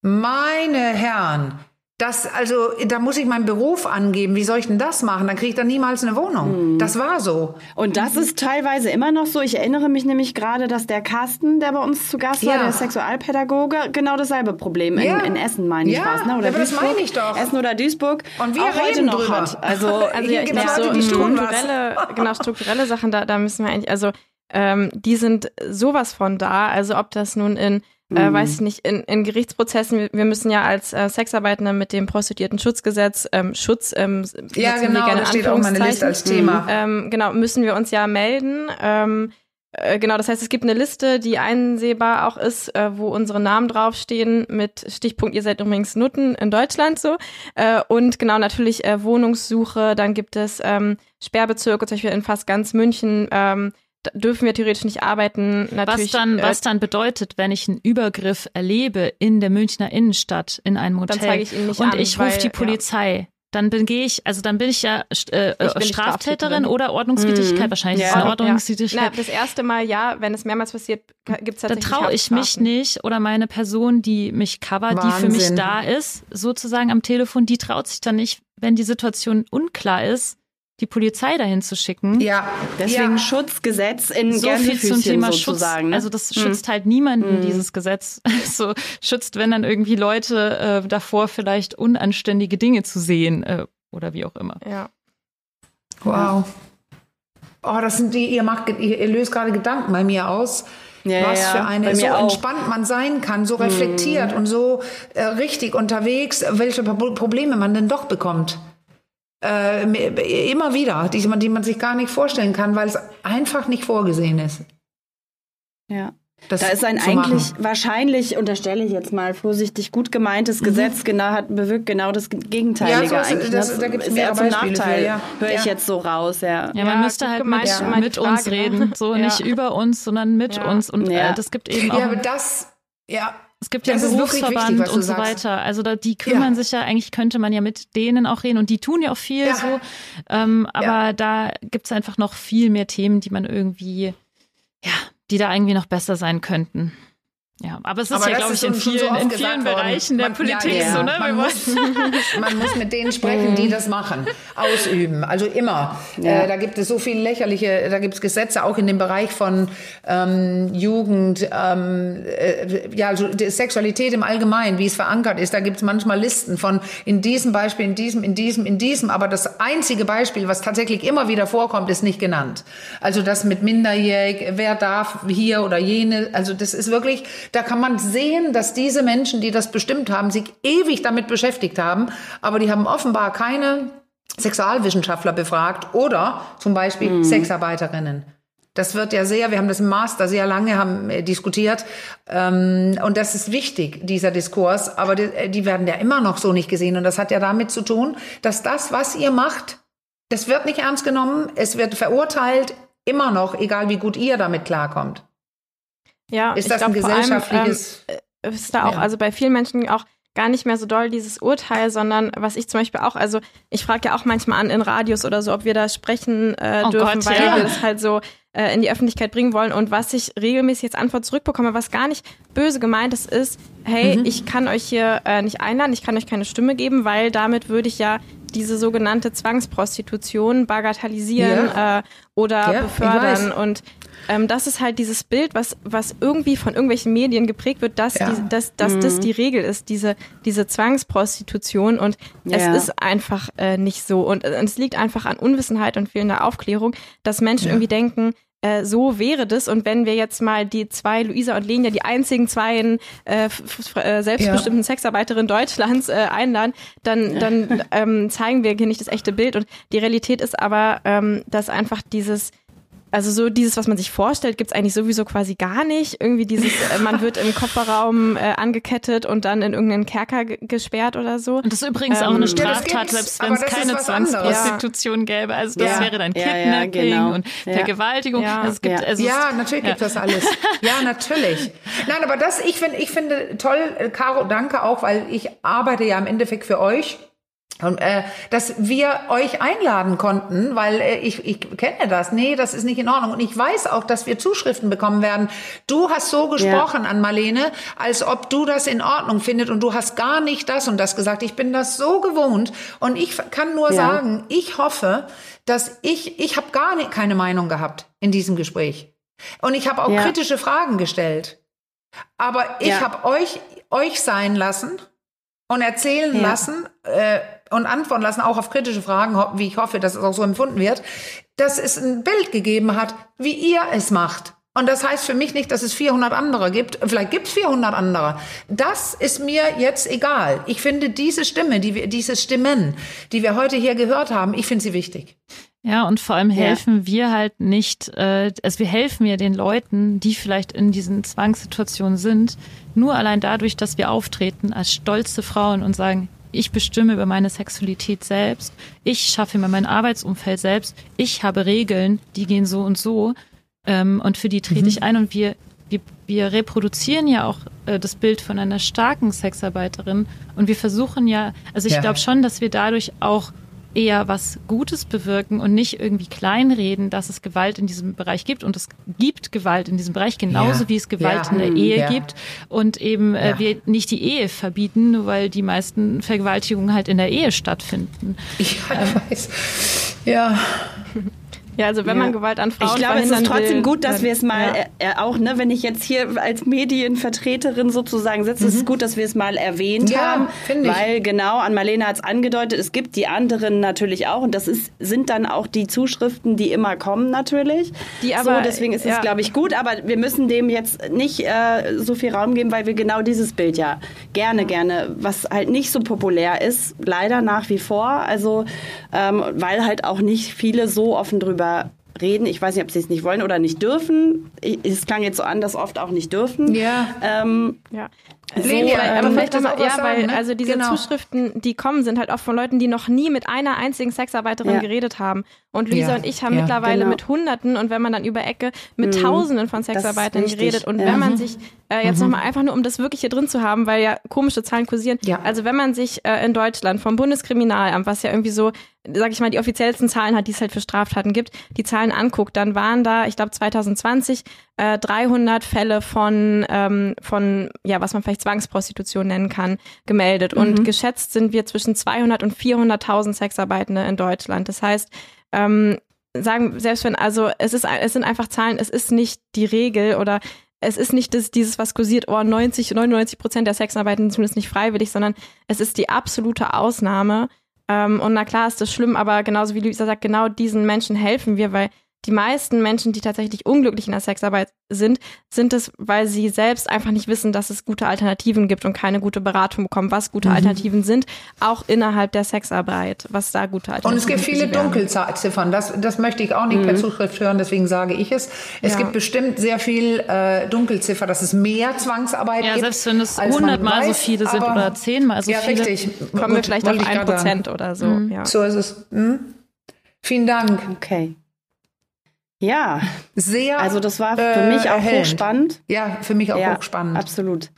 meine Herren, das, also, da muss ich meinen Beruf angeben. Wie soll ich denn das machen? Dann kriege ich dann niemals eine Wohnung. Mhm. Das war so. Und das ist teilweise immer noch so. Ich erinnere mich nämlich gerade, dass der Carsten, der bei uns zu Gast ja. war, der Sexualpädagoge, genau dasselbe Problem in, ja. in Essen, meine ich, ja. was, ne? Oder ja, Duisburg, das meine ich doch. Essen oder Duisburg. Und wir auch reden noch drüber. Hat. Also, also ja, ich glaube, so die strukturelle, genau, strukturelle Sachen, da, da müssen wir eigentlich, also, ähm, die sind sowas von da. Also, ob das nun in äh, mhm. weiß ich nicht, in, in Gerichtsprozessen, wir müssen ja als äh, Sexarbeitender mit dem Prostituierten-Schutzgesetz ähm, Schutz, ähm, ja genau, das steht auch meine Liste als Thema. Mhm. Ähm, genau, müssen wir uns ja melden. Ähm, äh, genau, das heißt, es gibt eine Liste, die einsehbar auch ist, äh, wo unsere Namen draufstehen mit Stichpunkt, ihr seid übrigens Nutten in Deutschland so. Äh, und genau, natürlich äh, Wohnungssuche, dann gibt es ähm, Sperrbezirke, zum Beispiel in fast ganz München, ähm, dürfen wir theoretisch nicht arbeiten. Natürlich, was dann, äh, was dann bedeutet, wenn ich einen Übergriff erlebe in der Münchner Innenstadt in einem Hotel dann ich und an, ich rufe die Polizei. Ja. Dann bin ich, also dann bin ich ja äh, ich Straftäterin oder Ordnungswidrigkeit. Mhm. Wahrscheinlich ja. ist es eine Ordnungswidrigkeit. Ja. Na, das erste Mal ja, wenn es mehrmals passiert, gibt es tatsächlich Dann traue ich mich nicht oder meine Person, die mich covert, die für mich da ist, sozusagen am Telefon, die traut sich dann nicht, wenn die Situation unklar ist, die Polizei dahin zu schicken. Ja, deswegen ja. Schutzgesetz in so viel zum Thema sozusagen. Schutz. Ne? Also das hm. schützt halt niemanden, hm. dieses Gesetz. so schützt, wenn dann irgendwie Leute äh, davor vielleicht unanständige Dinge zu sehen äh, oder wie auch immer. Ja. Wow. Oh, das sind die, ihr macht, ihr, löst gerade Gedanken bei mir aus. Ja, was ja, für eine, so auch. entspannt man sein kann, so reflektiert hm. und so äh, richtig unterwegs, welche Probleme man denn doch bekommt äh, immer wieder, die man, die man sich gar nicht vorstellen kann, weil es einfach nicht vorgesehen ist. Ja. Das da ist ein eigentlich machen. wahrscheinlich, unterstelle ich jetzt mal vorsichtig, gut gemeintes mhm. Gesetz genau hat bewirkt genau das Gegenteilige ja, so ist, eigentlich. Das, das, da gibt es mehr zum Nachteil, ja. höre ich jetzt so raus. Ja, ja man müsste halt mit, mit uns reden, so nicht über uns, sondern mit uns. Und äh, das gibt eben auch. Ja, aber das, ja, es gibt ja einen Berufsverband wichtig, und so weiter. Also da, die kümmern ja. sich ja, eigentlich könnte man ja mit denen auch reden und die tun ja auch viel ja. so. Ähm, aber ja. da gibt's einfach noch viel mehr Themen, die man irgendwie, ja, die da irgendwie noch besser sein könnten. Ja, aber es ist aber ja, glaube ich, in vielen, so in vielen Bereichen der man, Politik ja, so, ne? Man muss, man muss mit denen sprechen, die das machen, ausüben. Also immer. Ja. Äh, da gibt es so viele lächerliche, da gibt es Gesetze auch in dem Bereich von ähm, Jugend, ähm, äh, ja, also Sexualität im Allgemeinen, wie es verankert ist. Da gibt es manchmal Listen von in diesem Beispiel, in diesem, in diesem, in diesem. Aber das einzige Beispiel, was tatsächlich immer wieder vorkommt, ist nicht genannt. Also das mit minderjährig, wer darf hier oder jene. Also das ist wirklich da kann man sehen, dass diese Menschen, die das bestimmt haben, sich ewig damit beschäftigt haben, aber die haben offenbar keine Sexualwissenschaftler befragt oder zum Beispiel mhm. Sexarbeiterinnen. Das wird ja sehr, wir haben das im Master sehr lange haben, äh, diskutiert. Ähm, und das ist wichtig, dieser Diskurs. Aber die, äh, die werden ja immer noch so nicht gesehen. Und das hat ja damit zu tun, dass das, was ihr macht, das wird nicht ernst genommen. Es wird verurteilt, immer noch, egal wie gut ihr damit klarkommt. Ja, ist das glaub, ein gesellschaftliches. Allem, äh, ist da auch, ja. also bei vielen Menschen auch gar nicht mehr so doll dieses Urteil, sondern was ich zum Beispiel auch, also ich frage ja auch manchmal an in Radios oder so, ob wir da sprechen äh, oh dürfen, Gott, weil ja. wir das halt so äh, in die Öffentlichkeit bringen wollen. Und was ich regelmäßig jetzt Antwort zurückbekomme, was gar nicht böse gemeint ist, ist, hey, mhm. ich kann euch hier äh, nicht einladen, ich kann euch keine Stimme geben, weil damit würde ich ja diese sogenannte Zwangsprostitution bagatellisieren ja. äh, oder ja, befördern. Und ähm, das ist halt dieses Bild, was, was irgendwie von irgendwelchen Medien geprägt wird, dass, ja. die, dass, dass mhm. das die Regel ist, diese, diese Zwangsprostitution. Und ja. es ist einfach äh, nicht so. Und, äh, es liegt einfach an Unwissenheit und fehlender Aufklärung, dass Menschen ja. irgendwie denken, äh, so wäre das. Und wenn wir jetzt mal die zwei, Luisa und Lenia, die einzigen zwei äh, äh, selbstbestimmten ja. Sexarbeiterinnen Deutschlands einladen, dann, dann ähm, zeigen wir hier nicht das echte Bild. Und die Realität ist aber, ähm, dass einfach dieses also so dieses, was man sich vorstellt, gibt's eigentlich sowieso quasi gar nicht. Irgendwie dieses, äh, man wird im Kofferraum äh, angekettet und dann in irgendeinen Kerker gesperrt oder so. Und das ist übrigens ähm, auch eine Straftat, selbst wenn es keine Zwangsprostitution gäbe. Also das ja. wäre dann Kidnapping ja, ja, genau. und Vergewaltigung. Ja, also es gibt, also ja natürlich gibt das alles. Ja, natürlich. Nein, aber das, ich finde, ich finde toll, Caro, danke auch, weil ich arbeite ja im Endeffekt für euch und, äh, dass wir euch einladen konnten, weil äh, ich, ich kenne das. Nee, das ist nicht in Ordnung. Und ich weiß auch, dass wir Zuschriften bekommen werden. Du hast so gesprochen ja. an Marlene, als ob du das in Ordnung findet und du hast gar nicht das und das gesagt. Ich bin das so gewohnt und ich kann nur ja. sagen, ich hoffe, dass ich, ich habe gar nicht, keine Meinung gehabt in diesem Gespräch. Und ich habe auch ja. kritische Fragen gestellt. Aber ich habe euch, euch sein lassen und erzählen lassen, äh, und antworten lassen, auch auf kritische Fragen, wie ich hoffe, dass es auch so empfunden wird, dass es ein Bild gegeben hat, wie ihr es macht. Und das heißt für mich nicht, dass es 400 andere gibt. Vielleicht gibt es 400 andere. Das ist mir jetzt egal. Ich finde diese Stimme, die wir, diese Stimmen, die wir heute hier gehört haben, ich finde sie wichtig. Ja, und vor allem helfen ja. wir halt nicht, äh, also wir helfen ja den Leuten, die vielleicht in diesen Zwangssituationen sind, nur allein dadurch, dass wir auftreten als stolze Frauen und sagen, ich bestimme über meine Sexualität selbst. Ich schaffe mir mein Arbeitsumfeld selbst. Ich habe Regeln, die gehen so und so. Ähm, und für die trete mhm. ich ein. Und wir, wir, wir reproduzieren ja auch äh, das Bild von einer starken Sexarbeiterin. Und wir versuchen ja, also ich ja. glaube schon, dass wir dadurch auch eher was Gutes bewirken und nicht irgendwie kleinreden, dass es Gewalt in diesem Bereich gibt. Und es gibt Gewalt in diesem Bereich, genauso ja. wie es Gewalt ja. in der Ehe ja. gibt. Und eben äh, wir nicht die Ehe verbieten, nur weil die meisten Vergewaltigungen halt in der Ehe stattfinden. Ich ähm, weiß. Ja. Ja, also wenn ja. man Gewalt an Frauen Ich glaube, es ist trotzdem will, gut, dass wir es mal ja. äh, auch, ne, wenn ich jetzt hier als Medienvertreterin sozusagen sitze, mhm. ist es gut, dass wir es mal erwähnt ja, haben, ich. weil genau, an Marlene hat es angedeutet, es gibt die anderen natürlich auch und das ist, sind dann auch die Zuschriften, die immer kommen natürlich. Die aber, so, deswegen ist es, glaube ich, gut, aber wir müssen dem jetzt nicht äh, so viel Raum geben, weil wir genau dieses Bild ja gerne, gerne, was halt nicht so populär ist, leider nach wie vor, also ähm, weil halt auch nicht viele so offen drüber darüber reden. Ich weiß nicht, ob sie es nicht wollen oder nicht dürfen. Es klang jetzt so an, dass oft auch nicht dürfen. Ja. Ähm, ja. So, Lenia, aber vielleicht auch ja, sagen, weil ne? also diese genau. Zuschriften, die kommen, sind halt oft von Leuten, die noch nie mit einer einzigen Sexarbeiterin ja. geredet haben. Und Luisa ja. und ich haben ja, mittlerweile genau. mit Hunderten und wenn man dann über Ecke mit mhm. Tausenden von Sexarbeitern geredet. Und wenn man sich äh, jetzt mhm. nochmal einfach nur, um das wirklich hier drin zu haben, weil ja komische Zahlen kursieren. Also wenn man sich äh, in Deutschland vom Bundeskriminalamt, was ja irgendwie so, sag ich mal, die offiziellsten Zahlen hat, die es halt für Straftaten gibt, die Zahlen anguckt, dann waren da, ich glaube 2020 äh, 300 Fälle von, ähm, von, ja, was man vielleicht Zwangsprostitution nennen kann, gemeldet. Mhm. Und geschätzt sind wir zwischen 200 und 400.000 Sexarbeitende in Deutschland. Das heißt, ähm, sagen, selbst wenn, also es ist, es sind einfach Zahlen, es ist nicht die Regel oder es ist nicht das, dieses, was kursiert, oh, 90, 99 Prozent der Sexarbeitenden zumindest nicht freiwillig, sondern es ist die absolute Ausnahme. Ähm, und na klar ist das schlimm, aber genauso wie Luisa sagt, genau diesen Menschen helfen wir, weil die meisten Menschen, die tatsächlich unglücklich in der Sexarbeit sind, sind es, weil sie selbst einfach nicht wissen, dass es gute Alternativen gibt und keine gute Beratung bekommen, was gute mhm. Alternativen sind, auch innerhalb der Sexarbeit, was da gute Alternativen sind. Und es gibt viele Dunkelziffern, das, das möchte ich auch nicht mhm. per Zuschrift hören, deswegen sage ich es. Es ja. gibt bestimmt sehr viel äh, Dunkelziffer, dass es mehr Zwangsarbeit ja, gibt. Ja, selbst wenn es hundertmal so viele sind oder zehnmal so ja, viele. Ja, richtig. Kommen wir vielleicht auf ein Prozent oder so. Mhm. Ja. So ist es. Hm? Vielen Dank. Okay. Ja, sehr. Also das war für äh, mich auch erhellend. hochspannend. Ja, für mich auch ja, hochspannend. Absolut.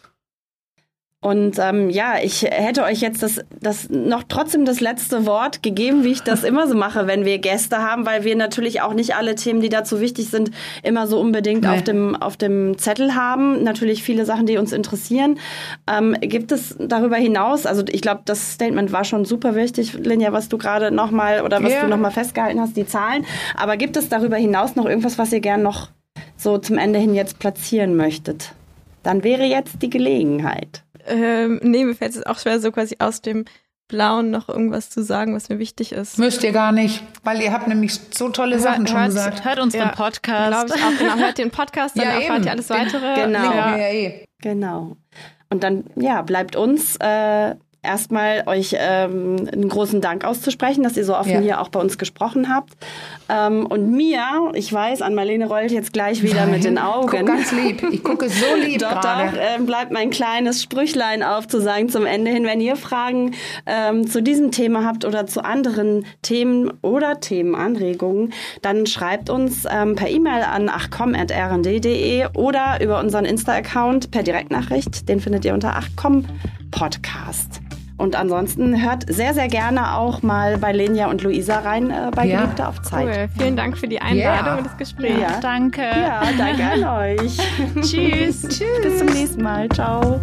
Und ähm, ja, ich hätte euch jetzt das, das noch trotzdem das letzte Wort gegeben, wie ich das immer so mache, wenn wir Gäste haben, weil wir natürlich auch nicht alle Themen, die dazu wichtig sind, immer so unbedingt nee. auf dem auf dem Zettel haben. Natürlich viele Sachen, die uns interessieren. Ähm, gibt es darüber hinaus? Also ich glaube, das Statement war schon super wichtig, Linja, was du gerade noch mal oder was yeah. du noch mal festgehalten hast, die Zahlen. Aber gibt es darüber hinaus noch irgendwas, was ihr gern noch so zum Ende hin jetzt platzieren möchtet? Dann wäre jetzt die Gelegenheit. Ähm, nee, mir fällt es auch schwer, so quasi aus dem Blauen noch irgendwas zu sagen, was mir wichtig ist. Müsst ihr gar nicht, weil ihr habt nämlich so tolle hört, Sachen schon hört, gesagt. Hört unseren ja, Podcast. Glaube ich auch. Genau, hört den Podcast, dann ja, erfahrt ihr alles weitere. Genau. Ja. Ja, genau. Und dann, ja, bleibt uns äh, erstmal euch ähm, einen großen Dank auszusprechen, dass ihr so offen ja. hier auch bei uns gesprochen habt. Ähm, und mir, ich weiß, an Marlene rollt jetzt gleich wieder Nein, mit den Augen. Guck ganz lieb. Ich gucke so lieb Doch, gerade. doch, äh, bleibt mein kleines Sprüchlein aufzusagen zum Ende hin. Wenn ihr Fragen ähm, zu diesem Thema habt oder zu anderen Themen oder Themenanregungen, dann schreibt uns ähm, per E-Mail an achcom.rnd.de oder über unseren Insta-Account per Direktnachricht. Den findet ihr unter achcom Podcast. Und ansonsten hört sehr, sehr gerne auch mal bei Lenja und Luisa rein äh, bei ja. Geliebte auf Zeit. Cool. Vielen Dank für die Einladung ja. und das Gespräch. Ja. Danke. Ja, danke an euch. Tschüss. Tschüss. Bis zum nächsten Mal. Ciao.